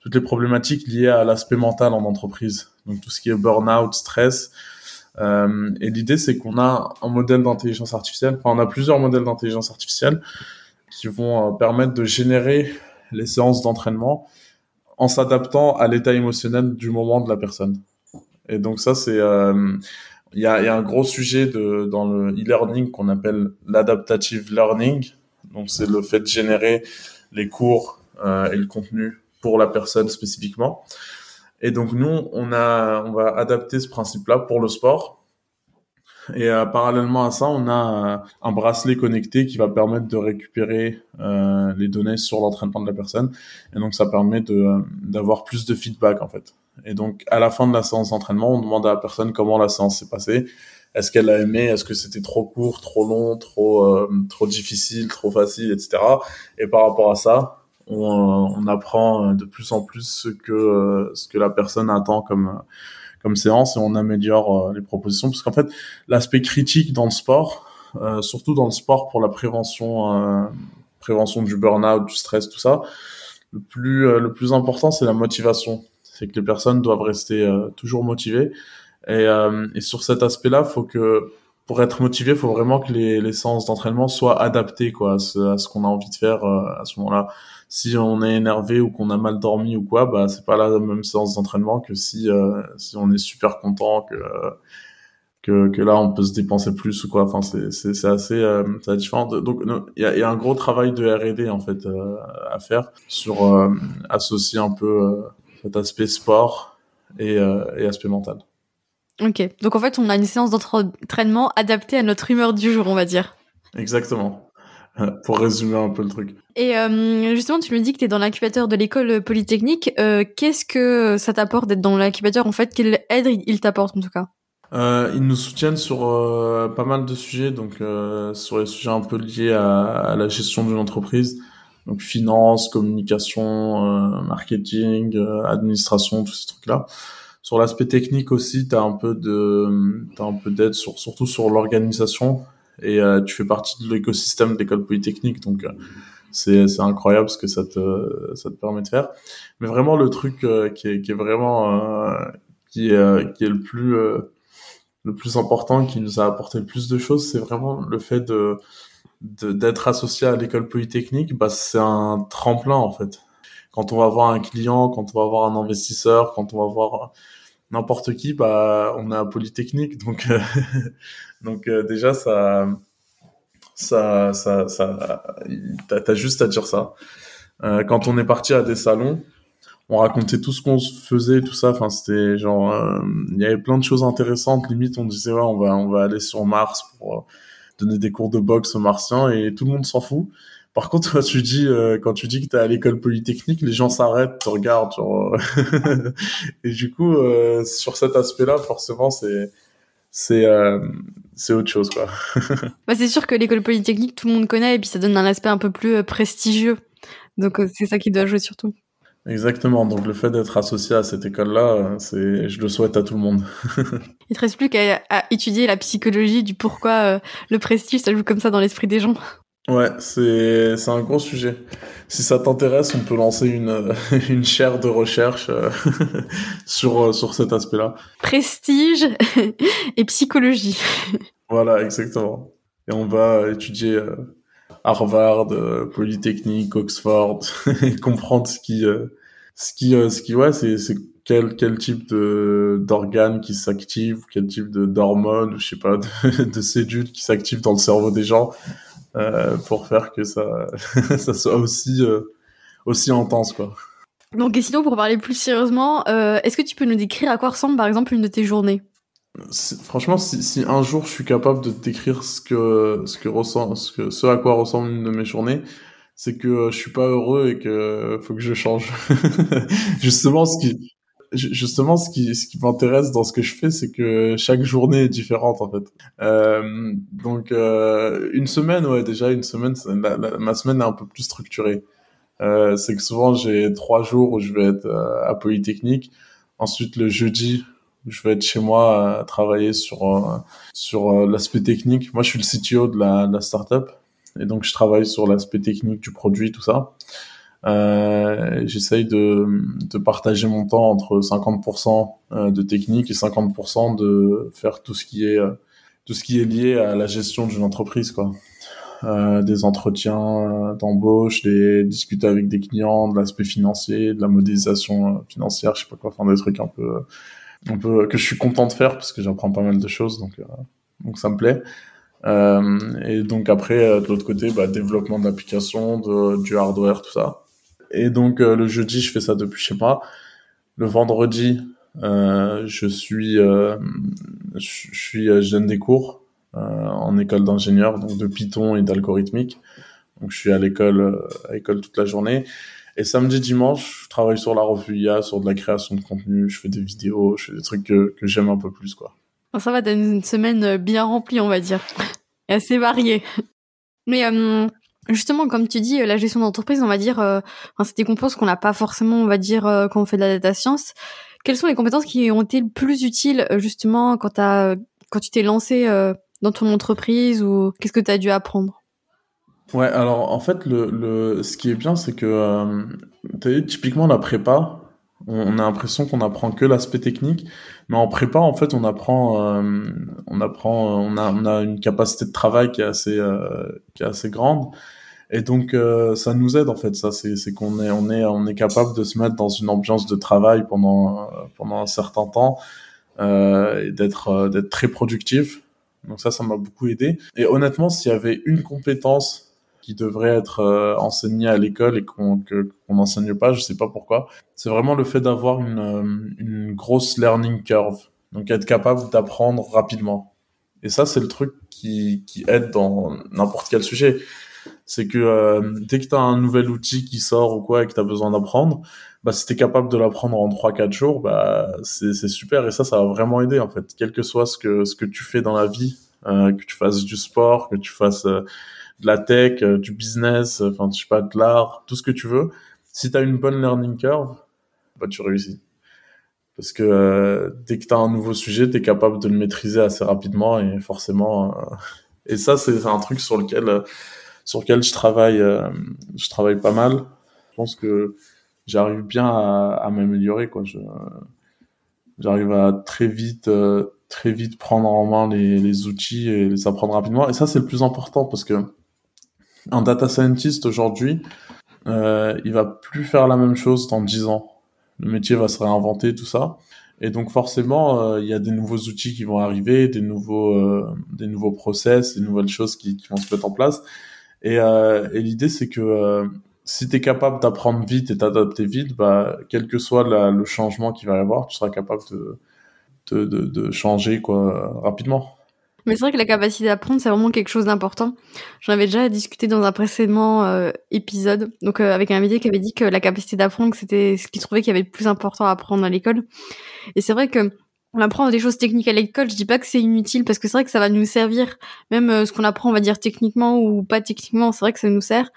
toutes les problématiques liées à l'aspect mental en entreprise. Donc tout ce qui est burn-out, stress. Euh, et l'idée, c'est qu'on a un modèle d'intelligence artificielle. Enfin, on a plusieurs modèles d'intelligence artificielle qui vont euh, permettre de générer les séances d'entraînement en s'adaptant à l'état émotionnel du moment de la personne. Et donc ça, c'est il y, a, y, a, un gros sujet de, dans le e-learning qu'on appelle l'adaptative learning. Donc c'est le fait de générer les cours euh, et le contenu pour la personne spécifiquement. Et donc nous, on a, on va adapter ce principe-là pour le sport. Et euh, parallèlement à ça, on a euh, un bracelet connecté qui va permettre de récupérer euh, les données sur l'entraînement de la personne. Et donc ça permet de d'avoir plus de feedback en fait. Et donc à la fin de la séance d'entraînement, on demande à la personne comment la séance s'est passée. Est-ce qu'elle a aimé? Est-ce que c'était trop court, trop long, trop euh, trop difficile, trop facile, etc. Et par rapport à ça, on, on, apprend de plus en plus ce que ce que la personne attend comme comme séance et on améliore euh, les propositions parce qu'en fait l'aspect critique dans le sport euh, surtout dans le sport pour la prévention euh, prévention du burn-out du stress tout ça le plus le plus important c'est la motivation c'est que les personnes doivent rester toujours motivées et, et sur cet aspect là faut que pour être motivé, faut vraiment que les, les séances d'entraînement soient adaptées quoi, à ce, ce qu'on a envie de faire à ce moment-là si on est énervé ou qu'on a mal dormi ou quoi, bah c'est pas la même séance d'entraînement que si euh, si on est super content que que, que là on peut se dépenser plus ou quoi. Enfin c'est c'est c'est assez euh, c'est différent. Donc il y a, y a un gros travail de R&D en fait euh, à faire sur euh, associer un peu cet aspect sport et et aspect mental. Ok, donc en fait on a une séance d'entraînement adaptée à notre humeur du jour, on va dire. Exactement. pour résumer un peu le truc. Et euh, justement, tu me dis que tu es dans l'incubateur de l'école polytechnique. Euh, Qu'est-ce que ça t'apporte d'être dans l'incubateur? En fait, quelle aide il t'apporte en tout cas? Euh, Ils nous soutiennent sur euh, pas mal de sujets, donc euh, sur les sujets un peu liés à, à la gestion d'une entreprise, donc finance, communication, euh, marketing, administration, tous ces trucs-là. Sur l'aspect technique aussi, tu as un peu de, as un peu d'aide sur, surtout sur l'organisation et euh, tu fais partie de l'écosystème de l'école polytechnique, donc euh, c'est c'est incroyable ce que ça te ça te permet de faire. Mais vraiment le truc euh, qui est qui est vraiment qui est qui est le plus le plus important, qui nous a apporté le plus de choses, c'est vraiment le fait de d'être associé à l'école polytechnique, bah c'est un tremplin en fait. Quand on va voir un client, quand on va voir un investisseur, quand on va voir n'importe qui, bah, on à Polytechnique, donc euh, donc euh, déjà ça ça ça ça t'as juste à dire ça. Euh, quand on est parti à des salons, on racontait tout ce qu'on faisait, tout ça. Enfin, c'était genre, il y avait plein de choses intéressantes. Limite, on disait ouais, on va on va aller sur Mars pour donner des cours de boxe aux Martiens et tout le monde s'en fout. Par contre, quand tu dis euh, quand tu dis que t'es à l'école polytechnique, les gens s'arrêtent, te regardent, genre. Euh, et du coup, euh, sur cet aspect-là, forcément, c'est c'est euh, c'est autre chose, quoi. bah, c'est sûr que l'école polytechnique, tout le monde connaît, et puis ça donne un aspect un peu plus prestigieux. Donc c'est ça qui doit jouer surtout. Exactement. Donc le fait d'être associé à cette école-là, c'est, je le souhaite à tout le monde. Il te reste plus qu'à étudier la psychologie du pourquoi le prestige ça joue comme ça dans l'esprit des gens. Ouais, c'est c'est un gros sujet. Si ça t'intéresse, on peut lancer une une chaire de recherche euh, sur euh, sur cet aspect-là. Prestige et psychologie. Voilà, exactement. Et on va étudier euh, Harvard, Polytechnique, Oxford, et comprendre ce qui ce qui ce qui ouais, c'est c'est quel quel type d'organes qui s'activent, quel type d'hormones, je sais pas, de, de cellules qui s'activent dans le cerveau des gens euh, pour faire que ça, ça soit aussi, euh, aussi intense, quoi. Donc, et sinon, pour parler plus sérieusement, euh, est-ce que tu peux nous décrire à quoi ressemble, par exemple, une de tes journées? Franchement, si, si, un jour je suis capable de décrire ce que ce que ressent ce que ce à quoi ressemble une de mes journées, c'est que je suis pas heureux et que faut que je change. justement, ce qui justement ce qui ce qui m'intéresse dans ce que je fais, c'est que chaque journée est différente en fait. Euh, donc euh, une semaine, ouais, déjà une semaine, ma semaine est un peu plus structurée. Euh, c'est que souvent j'ai trois jours où je vais être euh, à Polytechnique. Ensuite le jeudi, je vais être chez moi à travailler sur euh, sur euh, l'aspect technique. Moi, je suis le CTO de la startup et donc je travaille sur l'aspect technique du produit, tout ça. Euh, J'essaye de, de partager mon temps entre 50% de technique et 50% de faire tout ce qui est tout ce qui est lié à la gestion d'une entreprise, quoi. Euh, des entretiens d'embauche, des discuter avec des clients, de l'aspect financier, de la modélisation financière, je sais pas quoi, faire des trucs un peu un peu que je suis content de faire parce que j'apprends pas mal de choses, donc euh, donc ça me plaît. Euh, et donc après, euh, de l'autre côté, bah, développement d'applications, de, du hardware, tout ça. Et donc le jeudi, je fais ça depuis chez moi. Le vendredi, euh, je suis, euh, je suis, je donne des cours en école d'ingénieur, donc de Python et d'algorithmique. Donc je suis à l'école, à l'école toute la journée. Et samedi, dimanche, je travaille sur la revue IA, sur de la création de contenu, je fais des vidéos, je fais des trucs que, que j'aime un peu plus, quoi. Ça va, t'as une semaine euh, bien remplie, on va dire. Assez variée. Mais euh, justement, comme tu dis, la gestion d'entreprise, on va dire, euh, c'est des compétences qu'on n'a pas forcément, on va dire, euh, quand on fait de la data science. Quelles sont les compétences qui ont été le plus utiles, justement, quand, as, quand tu t'es lancé dans ton entreprise ou qu'est-ce que tu as dû apprendre? Ouais, alors en fait, le, le, ce qui est bien, c'est que, euh, tu as typiquement la prépa, on, a l'impression qu'on apprend que l'aspect technique, mais en prépa, en fait, on apprend, euh, on apprend, on a, on a une capacité de travail qui est assez, euh, qui est assez grande, et donc euh, ça nous aide en fait. Ça, c'est, c'est qu'on est, on est, on est capable de se mettre dans une ambiance de travail pendant, pendant un certain temps et d'être, d'être très productif. Donc ça, ça m'a beaucoup aidé. Et honnêtement, s'il y avait une compétence qui devrait être euh, enseigné à l'école et qu'on qu'on n'enseigne pas, je sais pas pourquoi. C'est vraiment le fait d'avoir une, euh, une grosse learning curve, donc être capable d'apprendre rapidement. Et ça, c'est le truc qui, qui aide dans n'importe quel sujet. C'est que euh, dès que tu as un nouvel outil qui sort ou quoi et que tu as besoin d'apprendre, bah, si tu es capable de l'apprendre en 3-4 jours, bah, c'est, super. Et ça, ça va vraiment aider, en fait. Quel que soit ce que, ce que tu fais dans la vie, euh, que tu fasses du sport, que tu fasses de la tech, euh, du business, euh, enfin, je sais pas, de l'art, tout ce que tu veux. Si tu as une bonne learning curve, bah, tu réussis. Parce que euh, dès que tu as un nouveau sujet, tu es capable de le maîtriser assez rapidement et forcément. et ça, c'est un truc sur lequel, sur lequel je travaille, je travaille pas mal. Je pense que j'arrive bien à, m'améliorer, quoi. J'arrive à très vite, très vite prendre en main les, les outils et les apprendre rapidement. Et ça, c'est le plus important parce que un data scientist aujourd'hui, euh, il va plus faire la même chose dans 10 ans. Le métier va se réinventer, tout ça. Et donc forcément, euh, il y a des nouveaux outils qui vont arriver, des nouveaux, euh, des process, des nouvelles choses qui, vont se mettre en place. Et, euh, l'idée, c'est que si tu es capable d'apprendre vite et t'adapter vite, bah, quel que soit le changement qu'il va y avoir, tu seras capable de, de changer quoi, rapidement. Mais c'est vrai que la capacité d'apprendre, c'est vraiment quelque chose d'important. J'en avais déjà discuté dans un précédent euh, épisode, donc euh, avec un invité qui avait dit que la capacité d'apprendre, c'était ce qu'il trouvait qu'il y avait le plus important à apprendre à l'école. Et c'est vrai que on apprend des choses techniques à l'école, je dis pas que c'est inutile parce que c'est vrai que ça va nous servir, même euh, ce qu'on apprend, on va dire techniquement ou pas techniquement, c'est vrai que ça nous sert.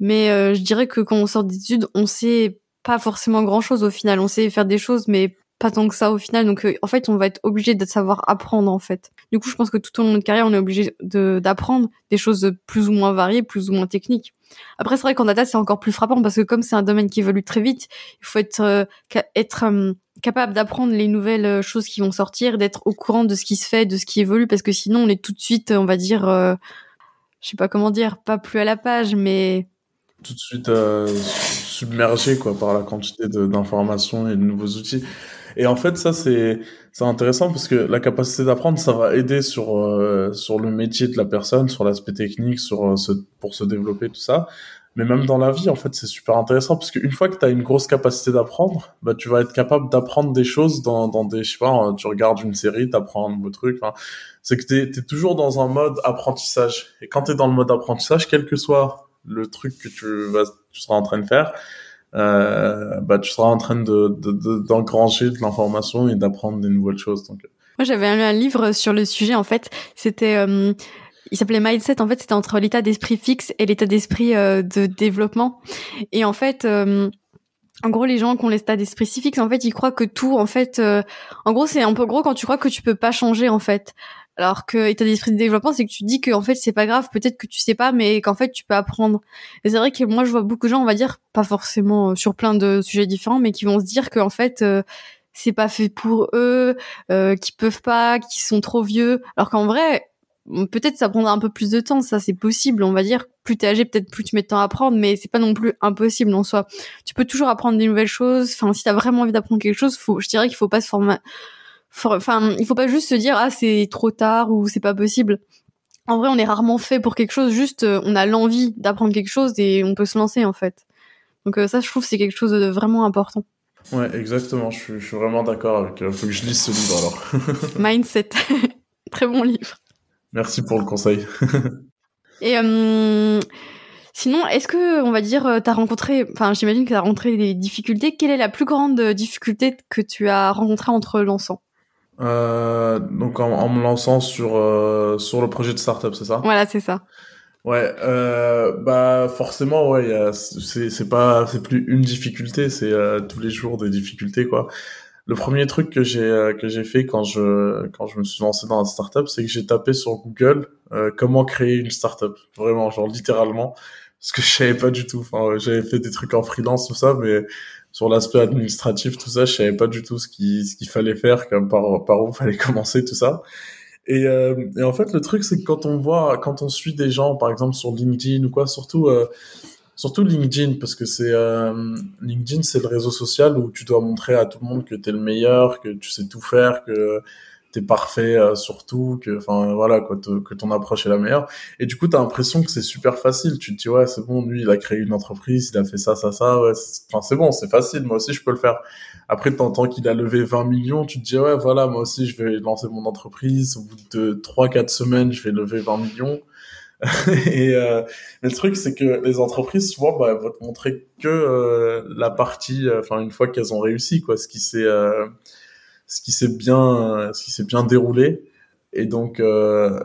Mais je dirais que quand on sort d'études, on sait pas forcément grand chose au final. On sait faire des choses, mais pas tant que ça au final. Donc euh, en fait, on va être obligé de savoir apprendre en fait. Du coup, je pense que tout au long de notre carrière, on est obligé d'apprendre des choses plus ou moins variées, plus ou moins techniques. Après, c'est vrai qu'en data, c'est encore plus frappant parce que comme c'est un domaine qui évolue très vite, il faut être euh, être euh, capable d'apprendre les nouvelles choses qui vont sortir, d'être au courant de ce qui se fait, de ce qui évolue, parce que sinon, on est tout de suite, on va dire, je sais pas comment dire, pas plus à la page, mais tout de suite submergé quoi par la quantité d'informations et de nouveaux outils. Et en fait, ça, c'est c'est intéressant parce que la capacité d'apprendre, ça va aider sur euh, sur le métier de la personne, sur l'aspect technique, sur euh, ce, pour se développer tout ça. mais même dans la vie, en fait, c'est super intéressant parce qu'une fois que tu as une grosse capacité d'apprendre, bah, tu vas être capable d'apprendre des choses dans, dans des, je sais pas, tu regardes une série, tu apprends un nouveau truc. c'est que tu es, toujours dans un mode apprentissage. Et quand tu es dans le mode apprentissage, quel que soit le truc que tu, vas, tu seras en train de faire, euh, bah, tu seras en train de, d'engranger de, de l'information et d'apprendre des nouvelles choses. Donc, moi, j'avais lu un livre sur le sujet, en fait. C'était, euh, il s'appelait Mindset. En fait, c'était entre l'état d'esprit fixe et l'état d'esprit euh, de développement. Et en fait, euh, en gros, les gens qui ont l'état d'esprit si fixe, en fait, ils croient que tout, en fait, en gros, c'est un peu gros quand tu crois que tu peux pas changer, en fait. Alors que état d'esprit de développement, c'est que tu dis que en fait c'est pas grave, peut-être que tu sais pas, mais qu'en fait tu peux apprendre. Et c'est vrai que moi je vois beaucoup de gens, on va dire, pas forcément sur plein de sujets différents, mais qui vont se dire qu'en fait c'est pas fait pour eux, euh, qui peuvent pas, qui sont trop vieux. Alors qu'en vrai, peut-être ça prendra un peu plus de temps, ça c'est possible, on va dire. Plus t'es âgé, peut-être plus tu mets de temps à apprendre, mais c'est pas non plus impossible en soi. Tu peux toujours apprendre des nouvelles choses. Enfin, si t'as vraiment envie d'apprendre quelque chose, faut, je dirais qu'il faut pas se former. Enfin, il faut pas juste se dire ah c'est trop tard ou c'est pas possible. En vrai, on est rarement fait pour quelque chose. Juste, euh, on a l'envie d'apprendre quelque chose et on peut se lancer en fait. Donc euh, ça, je trouve c'est quelque chose de vraiment important. Ouais, exactement. Je suis, je suis vraiment d'accord avec. Il euh, faut que je lise ce livre alors. Mindset, très bon livre. Merci pour le conseil. Et euh, sinon, est-ce que on va dire, t'as rencontré, enfin, j'imagine que t'as rencontré des difficultés. Quelle est la plus grande difficulté que tu as rencontrée entre lançant euh, Donc en, en, me lançant sur sur le projet de startup, c'est ça? Voilà, c'est ça. Ouais, euh, bah forcément, ouais, c'est c'est pas c'est plus une difficulté, c'est euh, tous les jours des difficultés quoi. Le premier truc que j'ai euh, que j'ai fait quand je quand je me suis lancé dans la startup, c'est que j'ai tapé sur Google euh, comment créer une startup, vraiment genre littéralement, parce que je savais pas du tout. Enfin, j'avais fait des trucs en freelance tout ça, mais sur l'aspect administratif tout ça, je savais pas du tout ce qui ce qu'il fallait faire, comme par par où fallait commencer tout ça. Et, euh, et, en fait, le truc, c'est que quand on voit, quand on suit des gens, par exemple sur LinkedIn ou quoi, surtout, euh, surtout LinkedIn, parce que c'est euh, LinkedIn, c'est le réseau social où tu dois montrer à tout le monde que tu es le meilleur, que tu sais tout faire, que t'es parfait euh, surtout que enfin voilà quoi que ton approche est la meilleure. Et du coup t'as l'impression que c'est super facile. Tu te dis ouais c'est bon lui il a créé une entreprise il a fait ça ça ça ouais enfin c'est bon c'est facile moi aussi je peux le faire. Après t'entends qu'il a levé 20 millions tu te dis ouais voilà moi aussi je vais lancer mon entreprise. Au bout de 3 4 semaines je vais lever 20 millions. Et euh, le truc c'est que les entreprises souvent bah, vont te montrer que euh, la partie euh, enfin une fois qu'elles ont réussi quoi ce qui s'est euh, ce qui s'est bien, ce qui s'est bien déroulé. Et donc, euh,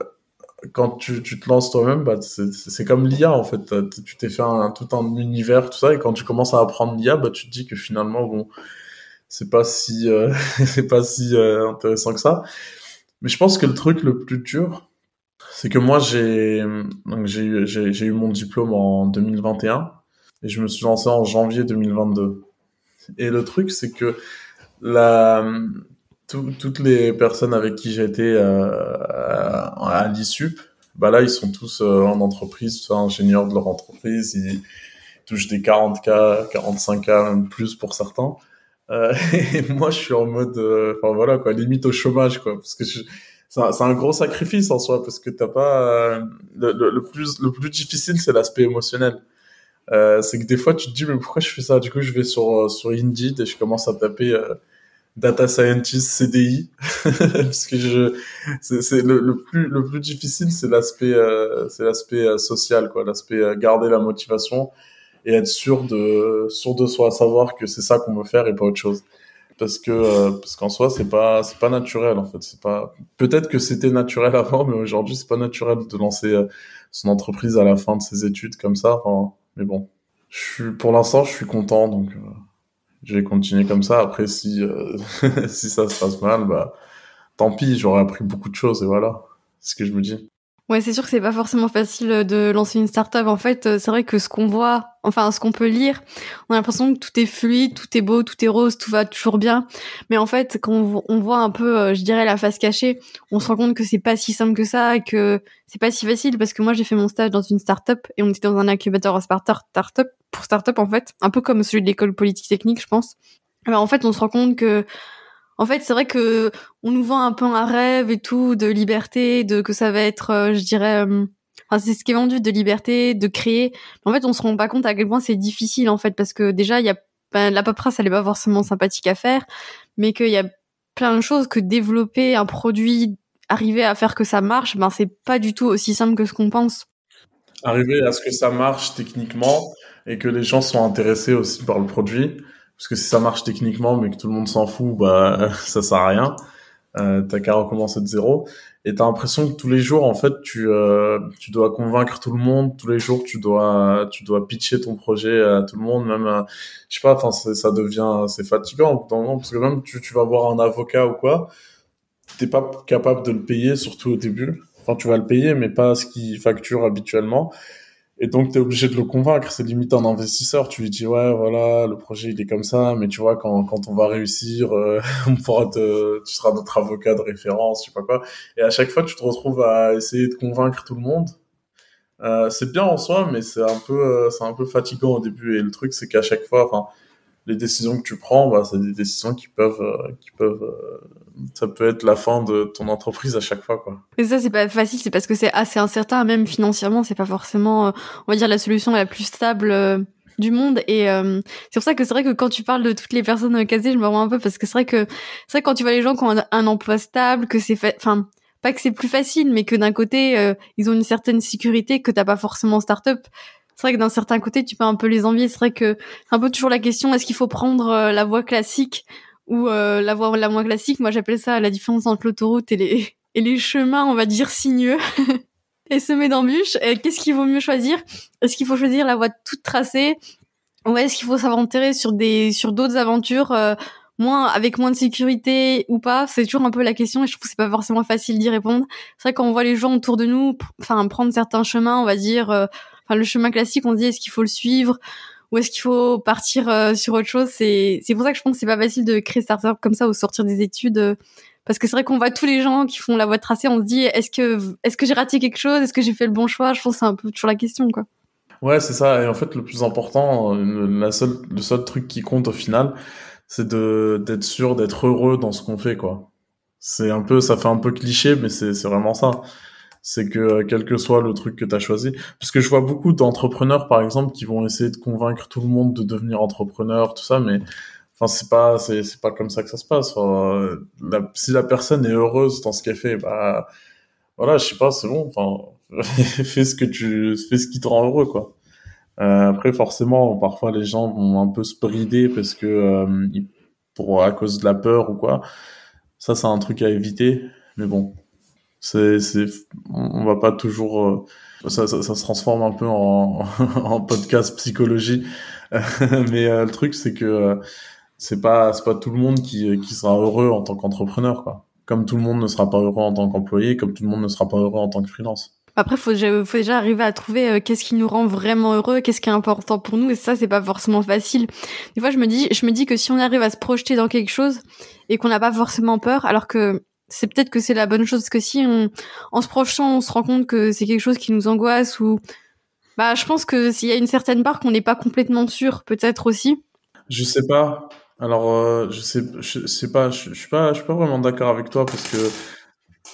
quand tu, tu, te lances toi-même, bah, c'est comme l'IA en fait. Tu t'es fait un, tout un univers, tout ça, et quand tu commences à apprendre l'IA, bah, tu te dis que finalement, bon, c'est pas si, euh, pas si euh, intéressant que ça. Mais je pense que le truc le plus dur, c'est que moi j'ai j'ai j'ai eu mon diplôme en 2021 et je me suis lancé en janvier 2022. Et le truc c'est que la toutes les personnes avec qui j'étais euh, à l'ISUP, bah là, ils sont tous euh, en entreprise, soit ingénieurs de leur entreprise, ils touchent des 40K, 45K, même plus pour certains. Euh, et moi, je suis en mode, euh, enfin voilà, quoi, limite au chômage, quoi, parce que c'est un, gros sacrifice en soi, parce que t'as pas, le, le, plus, le plus difficile, c'est l'aspect émotionnel. c'est que des fois, tu te dis, mais pourquoi je fais ça? Du coup, je vais sur, sur Indeed et je commence à taper, data scientist CDI parce que je c'est le, le, plus le plus difficile c'est l'aspect euh, c'est l'aspect euh, social quoi. L'aspect euh, garder la motivation et être sûr de sûr de soi savoir que c'est ça qu'on veut faire et pas autre chose. Parce que parce qu'en soi c'est pas c'est pas naturel en fait. C'est pas peut-être que c'était naturel avant mais aujourd'hui c'est pas naturel de lancer son entreprise à la fin de ses études comme ça enfin, mais bon. Je suis pour l'instant je suis content donc je vais continuer comme ça. Après, si, euh, si ça se passe mal, bah, tant pis, j'aurais appris beaucoup de choses et voilà. C'est ce que je me dis. Ouais, c'est sûr que c'est pas forcément facile de lancer une startup. En fait, euh, c'est vrai que ce qu'on voit, enfin, ce qu'on peut lire, on a l'impression que tout est fluide, tout est beau, tout est rose, tout va toujours bien. Mais en fait, quand on voit un peu, euh, je dirais, la face cachée, on se rend compte que c'est pas si simple que ça et que c'est pas si facile parce que moi, j'ai fait mon stage dans une startup et on était dans un incubateur startup pour startup, en fait. Un peu comme celui de l'école politique technique, je pense. Mais en fait, on se rend compte que en fait, c'est vrai que on nous vend un peu un rêve et tout de liberté, de que ça va être, euh, je dirais, euh, Enfin, c'est ce qui est vendu de liberté, de créer. En fait, on se rend pas compte à quel point c'est difficile en fait parce que déjà il y a ben, la paperasse, elle est pas forcément sympathique à faire, mais qu'il y a plein de choses que développer un produit, arriver à faire que ça marche, ben c'est pas du tout aussi simple que ce qu'on pense. Arriver à ce que ça marche techniquement et que les gens soient intéressés aussi par le produit, parce que si ça marche techniquement mais que tout le monde s'en fout, bah ça sert à rien. Euh, t'as qu'à recommencer de zéro. Et t'as l'impression que tous les jours en fait tu euh, tu dois convaincre tout le monde. Tous les jours tu dois tu dois pitcher ton projet à tout le monde. Même euh, je sais pas enfin ça devient c'est fatigant parce que même tu tu vas voir un avocat ou quoi t'es pas capable de le payer surtout au début. Enfin tu vas le payer mais pas ce qu'il facture habituellement et donc, tu es obligé de le convaincre. C'est limite un investisseur. Tu lui dis, ouais, voilà, le projet, il est comme ça. Mais tu vois, quand, quand on va réussir, euh, on pourra te, tu seras notre avocat de référence, je sais pas quoi. Et à chaque fois, tu te retrouves à essayer de convaincre tout le monde. Euh, c'est bien en soi, mais c'est un peu, euh, c'est un peu fatigant au début. Et le truc, c'est qu'à chaque fois, enfin, les décisions que tu prends, bah, c'est des décisions qui peuvent, euh, qui peuvent, euh, ça peut être la fin de ton entreprise à chaque fois, quoi. Et ça, c'est pas facile, c'est parce que c'est assez incertain, même financièrement, c'est pas forcément, euh, on va dire, la solution la plus stable du monde et c'est pour ça que c'est vrai que quand tu parles de toutes les personnes casées je me rends un peu parce que c'est vrai que c'est vrai que quand tu vois les gens qui ont un, emploi stable que c'est fait enfin pas que c'est plus facile mais que d'un côté ils ont une certaine sécurité que t'as pas forcément en start-up c'est vrai que d'un certain côté, tu peux un peu les envier. C'est vrai que c'est un peu toujours la question est-ce qu'il faut prendre euh, la voie classique ou euh, la voie la moins classique? Moi, j'appelle ça la différence entre l'autoroute et les et les chemins, on va dire sinueux. et semés d'embûches. Qu'est-ce qu'il vaut mieux choisir? Est-ce qu'il faut choisir la voie toute tracée? Ou est-ce qu'il faut s'aventurer sur des sur d'autres aventures euh, moins avec moins de sécurité ou pas? C'est toujours un peu la question et je trouve que c'est pas forcément facile d'y répondre. C'est vrai quand on voit les gens autour de nous, enfin prendre certains chemins, on va dire le chemin classique, on dit est-ce qu'il faut le suivre ou est-ce qu'il faut partir euh, sur autre chose? C'est c'est pour ça que je pense que c'est pas facile de créer startup comme ça ou sortir des études. Euh, parce que c'est vrai qu'on voit tous les gens qui font la voie tracée, on se dit est-ce que est-ce que j'ai raté quelque chose? Est-ce que j'ai fait le bon choix? Je pense que c'est un peu toujours la question quoi. Ouais, c'est ça. Et en fait, le plus important, euh, la seule, le seul truc qui compte au final, c'est de d'être sûr d'être heureux dans ce qu'on fait quoi. C'est un peu, ça fait un peu cliché, mais c'est c'est vraiment ça c'est que euh, quel que soit le truc que tu as choisi. Parce que je vois beaucoup d'entrepreneurs par exemple qui vont essayer de convaincre tout le monde de devenir entrepreneur tout ça mais enfin c'est pas c'est c'est pas comme ça que ça se passe. Si la personne est heureuse dans ce qu'elle fait bah voilà je sais pas c'est bon. Enfin fais ce que tu fais ce qui te rend heureux quoi. Euh, après forcément parfois les gens vont un peu se brider parce que euh, pour à cause de la peur ou quoi ça c'est un truc à éviter. Mais bon c'est, c'est, on va pas toujours, euh, ça, ça, ça, se transforme un peu en, podcast psychologie, mais euh, le truc c'est que euh, c'est pas, c'est pas tout le monde qui, qui sera heureux en tant qu'entrepreneur, quoi. Comme tout le monde ne sera pas heureux en tant qu'employé, comme tout le monde ne sera pas heureux en tant que freelance. Après, faut, faut déjà arriver à trouver qu'est-ce qui nous rend vraiment heureux, qu'est-ce qui est important pour nous, et ça, c'est pas forcément facile. Des fois, je me dis, je me dis que si on arrive à se projeter dans quelque chose et qu'on n'a pas forcément peur, alors que c'est peut-être que c'est la bonne chose parce que si en se projetant, on se rend compte que c'est quelque chose qui nous angoisse ou bah je pense que s'il y a une certaine part qu'on n'est pas complètement sûr, peut-être aussi. Je sais pas. Alors euh, je sais je sais pas je, suis pas je suis pas vraiment d'accord avec toi parce que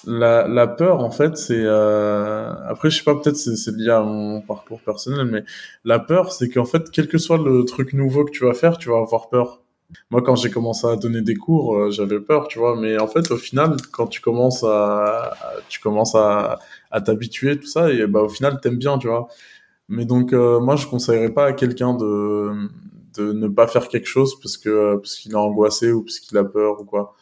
la, la peur en fait c'est euh... après je sais pas peut-être c'est, c'est lié à mon parcours personnel mais la peur c'est qu'en fait quel que soit le truc nouveau que tu vas faire tu vas avoir peur moi, quand j'ai commencé à donner des cours, euh, j'avais peur, tu vois. Mais en fait, au final, quand tu commences à, tu commences à, t'habituer, tout ça, et bah, au final, t'aimes bien, tu vois. Mais donc, euh, moi, je conseillerais pas à quelqu'un de, de ne pas faire quelque chose parce que, parce qu'il est angoissé ou parce qu'il a peur ou quoi.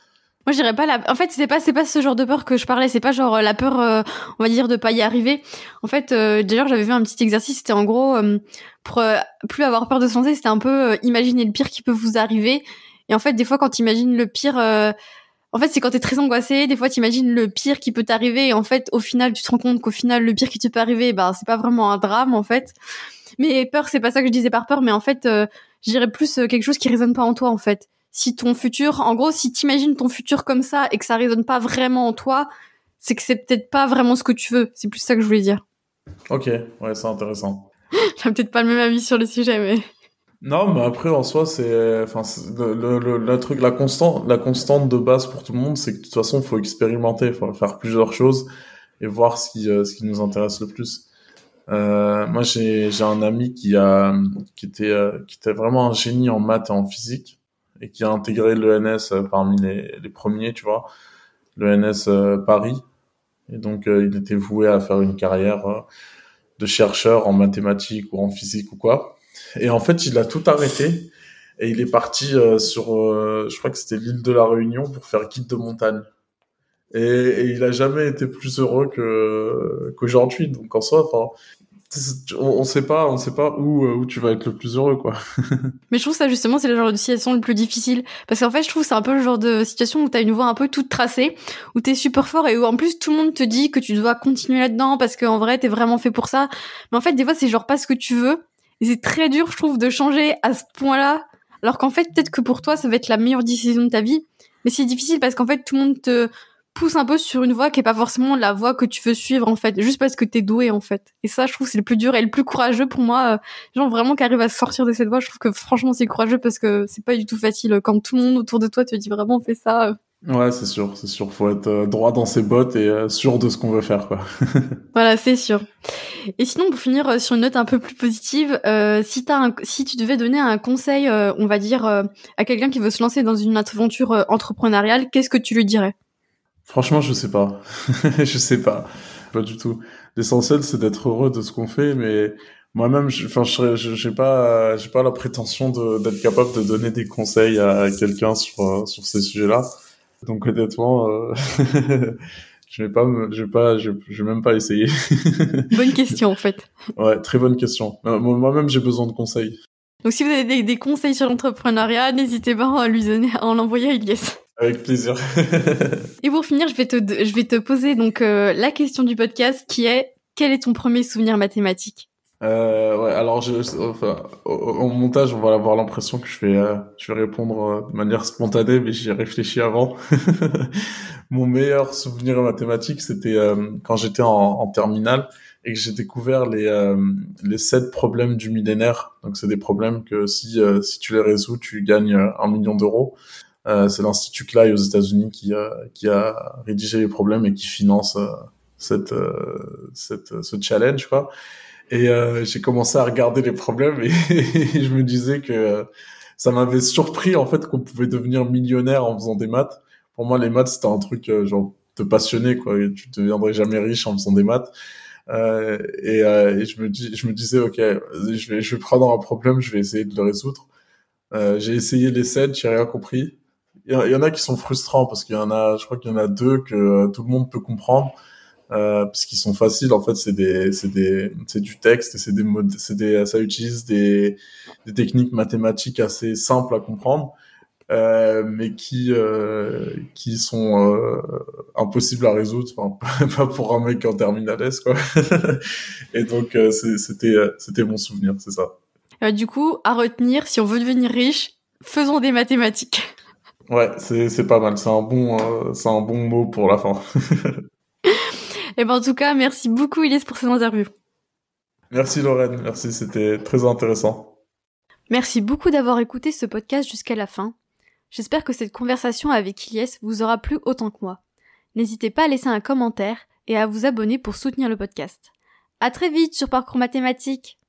Moi, je dirais pas la. En fait, c'est pas c'est pas ce genre de peur que je parlais. C'est pas genre la peur, euh, on va dire, de pas y arriver. En fait, euh, d'ailleurs, j'avais fait un petit exercice. C'était en gros euh, pour plus avoir peur de se. C'était un peu imaginer le pire qui peut vous arriver. Et en fait, des fois, quand tu imagines le pire, en fait, c'est quand t'es très angoissé. Des fois, tu imagines le pire qui peut t'arriver. Et en fait, au final, tu te rends compte qu'au final, le pire qui te peut arriver, ben, c'est pas vraiment un drame, en fait. Mais peur, c'est pas ça que je disais par peur. Mais en fait, je dirais plus quelque chose qui résonne pas en toi, en fait si ton futur, en gros, si t'imagines ton futur comme ça et que ça résonne pas vraiment en toi, c'est que c'est peut-être pas vraiment ce que tu veux. C'est plus ça que je voulais dire. Ok, ouais, c'est intéressant. J'ai peut-être pas le même avis sur le sujet, mais. Non, mais après en soi, c'est, enfin, le, le, truc, la constante, la constante de base pour tout le monde, c'est que de toute façon, il faut expérimenter, faut faire plusieurs choses et voir ce qui, euh, ce qui nous intéresse le plus. Euh, moi, j'ai j'ai un ami qui a qui était euh, qui était vraiment un génie en maths et en physique et qui a intégré l'ENS euh, parmi les premiers, tu vois, l'ENS euh, Paris. Et donc, euh, il était voué à faire une carrière de chercheur en mathématiques ou en physique ou quoi. Et en fait, il a tout arrêté et il est parti sur, je crois que c'était l'île de la Réunion pour faire guide de montagne. Et, il a jamais été plus heureux qu'aujourd'hui. Donc en soi, on, sait pas, on sait pas où euh, où tu vas être le plus heureux, quoi. Mais je trouve ça justement, c'est le genre de situation le plus difficile. Parce qu'en fait, je trouve c'est un peu le genre de situation où t'as une voie un peu toute tracée, où t'es super fort et où en plus tout le monde te dit que tu dois continuer là-dedans parce qu'en vrai, t'es vraiment fait pour ça. Mais en fait, des fois, c'est genre pas ce que tu veux. Et c'est très dur, je trouve, de changer à ce point-là. Alors qu'en fait, peut-être que pour toi, ça va être la meilleure décision de ta vie. Mais c'est difficile parce qu'en fait, tout le monde te pousse un peu sur une voie qui est pas forcément la voie que tu veux suivre, en fait. Juste parce que t'es doué, en fait. Et ça, je trouve, c'est le plus dur et le plus courageux pour moi. euh, gens vraiment qui arrivent à sortir de cette voie, je trouve que franchement c'est courageux parce que c'est pas du tout facile quand tout le monde autour de toi te dit vraiment fais ça. euh. Ouais, c'est sûr, c'est sûr. Faut être euh, droit dans ses bottes et sûr de ce qu'on veut faire, quoi. Voilà, c'est sûr. Et sinon pour finir sur une note un peu plus positive, euh, si t'as un, si tu devais donner un conseil, euh, on va dire euh, à quelqu'un qui veut se lancer dans une aventure euh, entrepreneuriale, qu'est-ce que tu lui dirais? Franchement, je sais pas. je sais pas. Pas du tout. L'essentiel, c'est d'être heureux de ce qu'on fait, mais moi-même, je- enfin, je je- j'ai pas, j'ai pas la prétention de- d'être capable de donner des conseils à quelqu'un sur euh, sur ces sujets-là. Donc honnêtement, euh, je vais pas, me, je vais pas, je, je vais même pas essayer. Bonne question en fait. ouais, très bonne question. Euh, moi- Moi-même, j'ai besoin de conseils. Donc si vous avez des, des conseils sur l'entrepreneuriat, n'hésitez pas à lui donner, à en envoyer à Ilyes. Avec plaisir. Et pour finir, je vais te, je vais te poser donc euh, la question du podcast qui est quel est ton premier souvenir mathématique? Euh, ouais, alors je, enfin, au, au montage, on va avoir l'impression que je vais, euh, je vais répondre euh, de manière spontanée, mais j'y ai réfléchi avant. Mon meilleur souvenir mathématique, c'était euh, quand j'étais en, en terminale et que j'ai découvert les, euh, les sept problèmes du millénaire. Donc, c'est des problèmes que si, euh, si tu les résous, tu gagnes un million d'euros. Euh, c'est l'Institut Clay aux États-Unis qui, euh, qui a rédigé les problèmes et qui finance euh, cette, cette, ce challenge, quoi. Et euh, j'ai commencé à regarder les problèmes et, je me disais que ça m'avait surpris en fait qu'on pouvait devenir millionnaire en faisant des maths. Pour moi, les maths c'était un truc genre te passionner quoi. Et tu deviendrais jamais riche en faisant des maths. Euh, et, et je me dis, je me disais ok, je vais, je vais prendre un problème, je vais essayer de le résoudre. J'ai essayé les scènes, j'ai rien compris. Il y, en- a qui sont frustrants parce qu'il y en a, je crois qu'il y en a deux que euh, tout le monde peut comprendre euh, parce qu'ils sont faciles. En fait, c'est des, c'est des, c'est du texte et c'est des modes, c'est des, ça utilise des, des techniques mathématiques assez simples à comprendre, euh, mais qui, euh, qui sont euh, impossibles à résoudre. Enfin, pas pour un mec en terminale quoi. et donc, euh, c'était, c'était mon souvenir, c'est ça. Du coup, à retenir, si on veut devenir riche, faisons des mathématiques. Ouais, c'est, pas mal. C'est un bon, euh, c'est un bon mot pour la fin. Et ben en tout cas, merci beaucoup Ilyes pour cette interview. Merci Lorraine, merci, c'était très intéressant. Merci beaucoup d'avoir écouté ce podcast jusqu'à la fin. J'espère que cette conversation avec Ilyes vous aura plu autant que moi. N'hésitez pas à laisser un commentaire et à vous abonner pour soutenir le podcast. À très vite sur Parcours Mathématiques.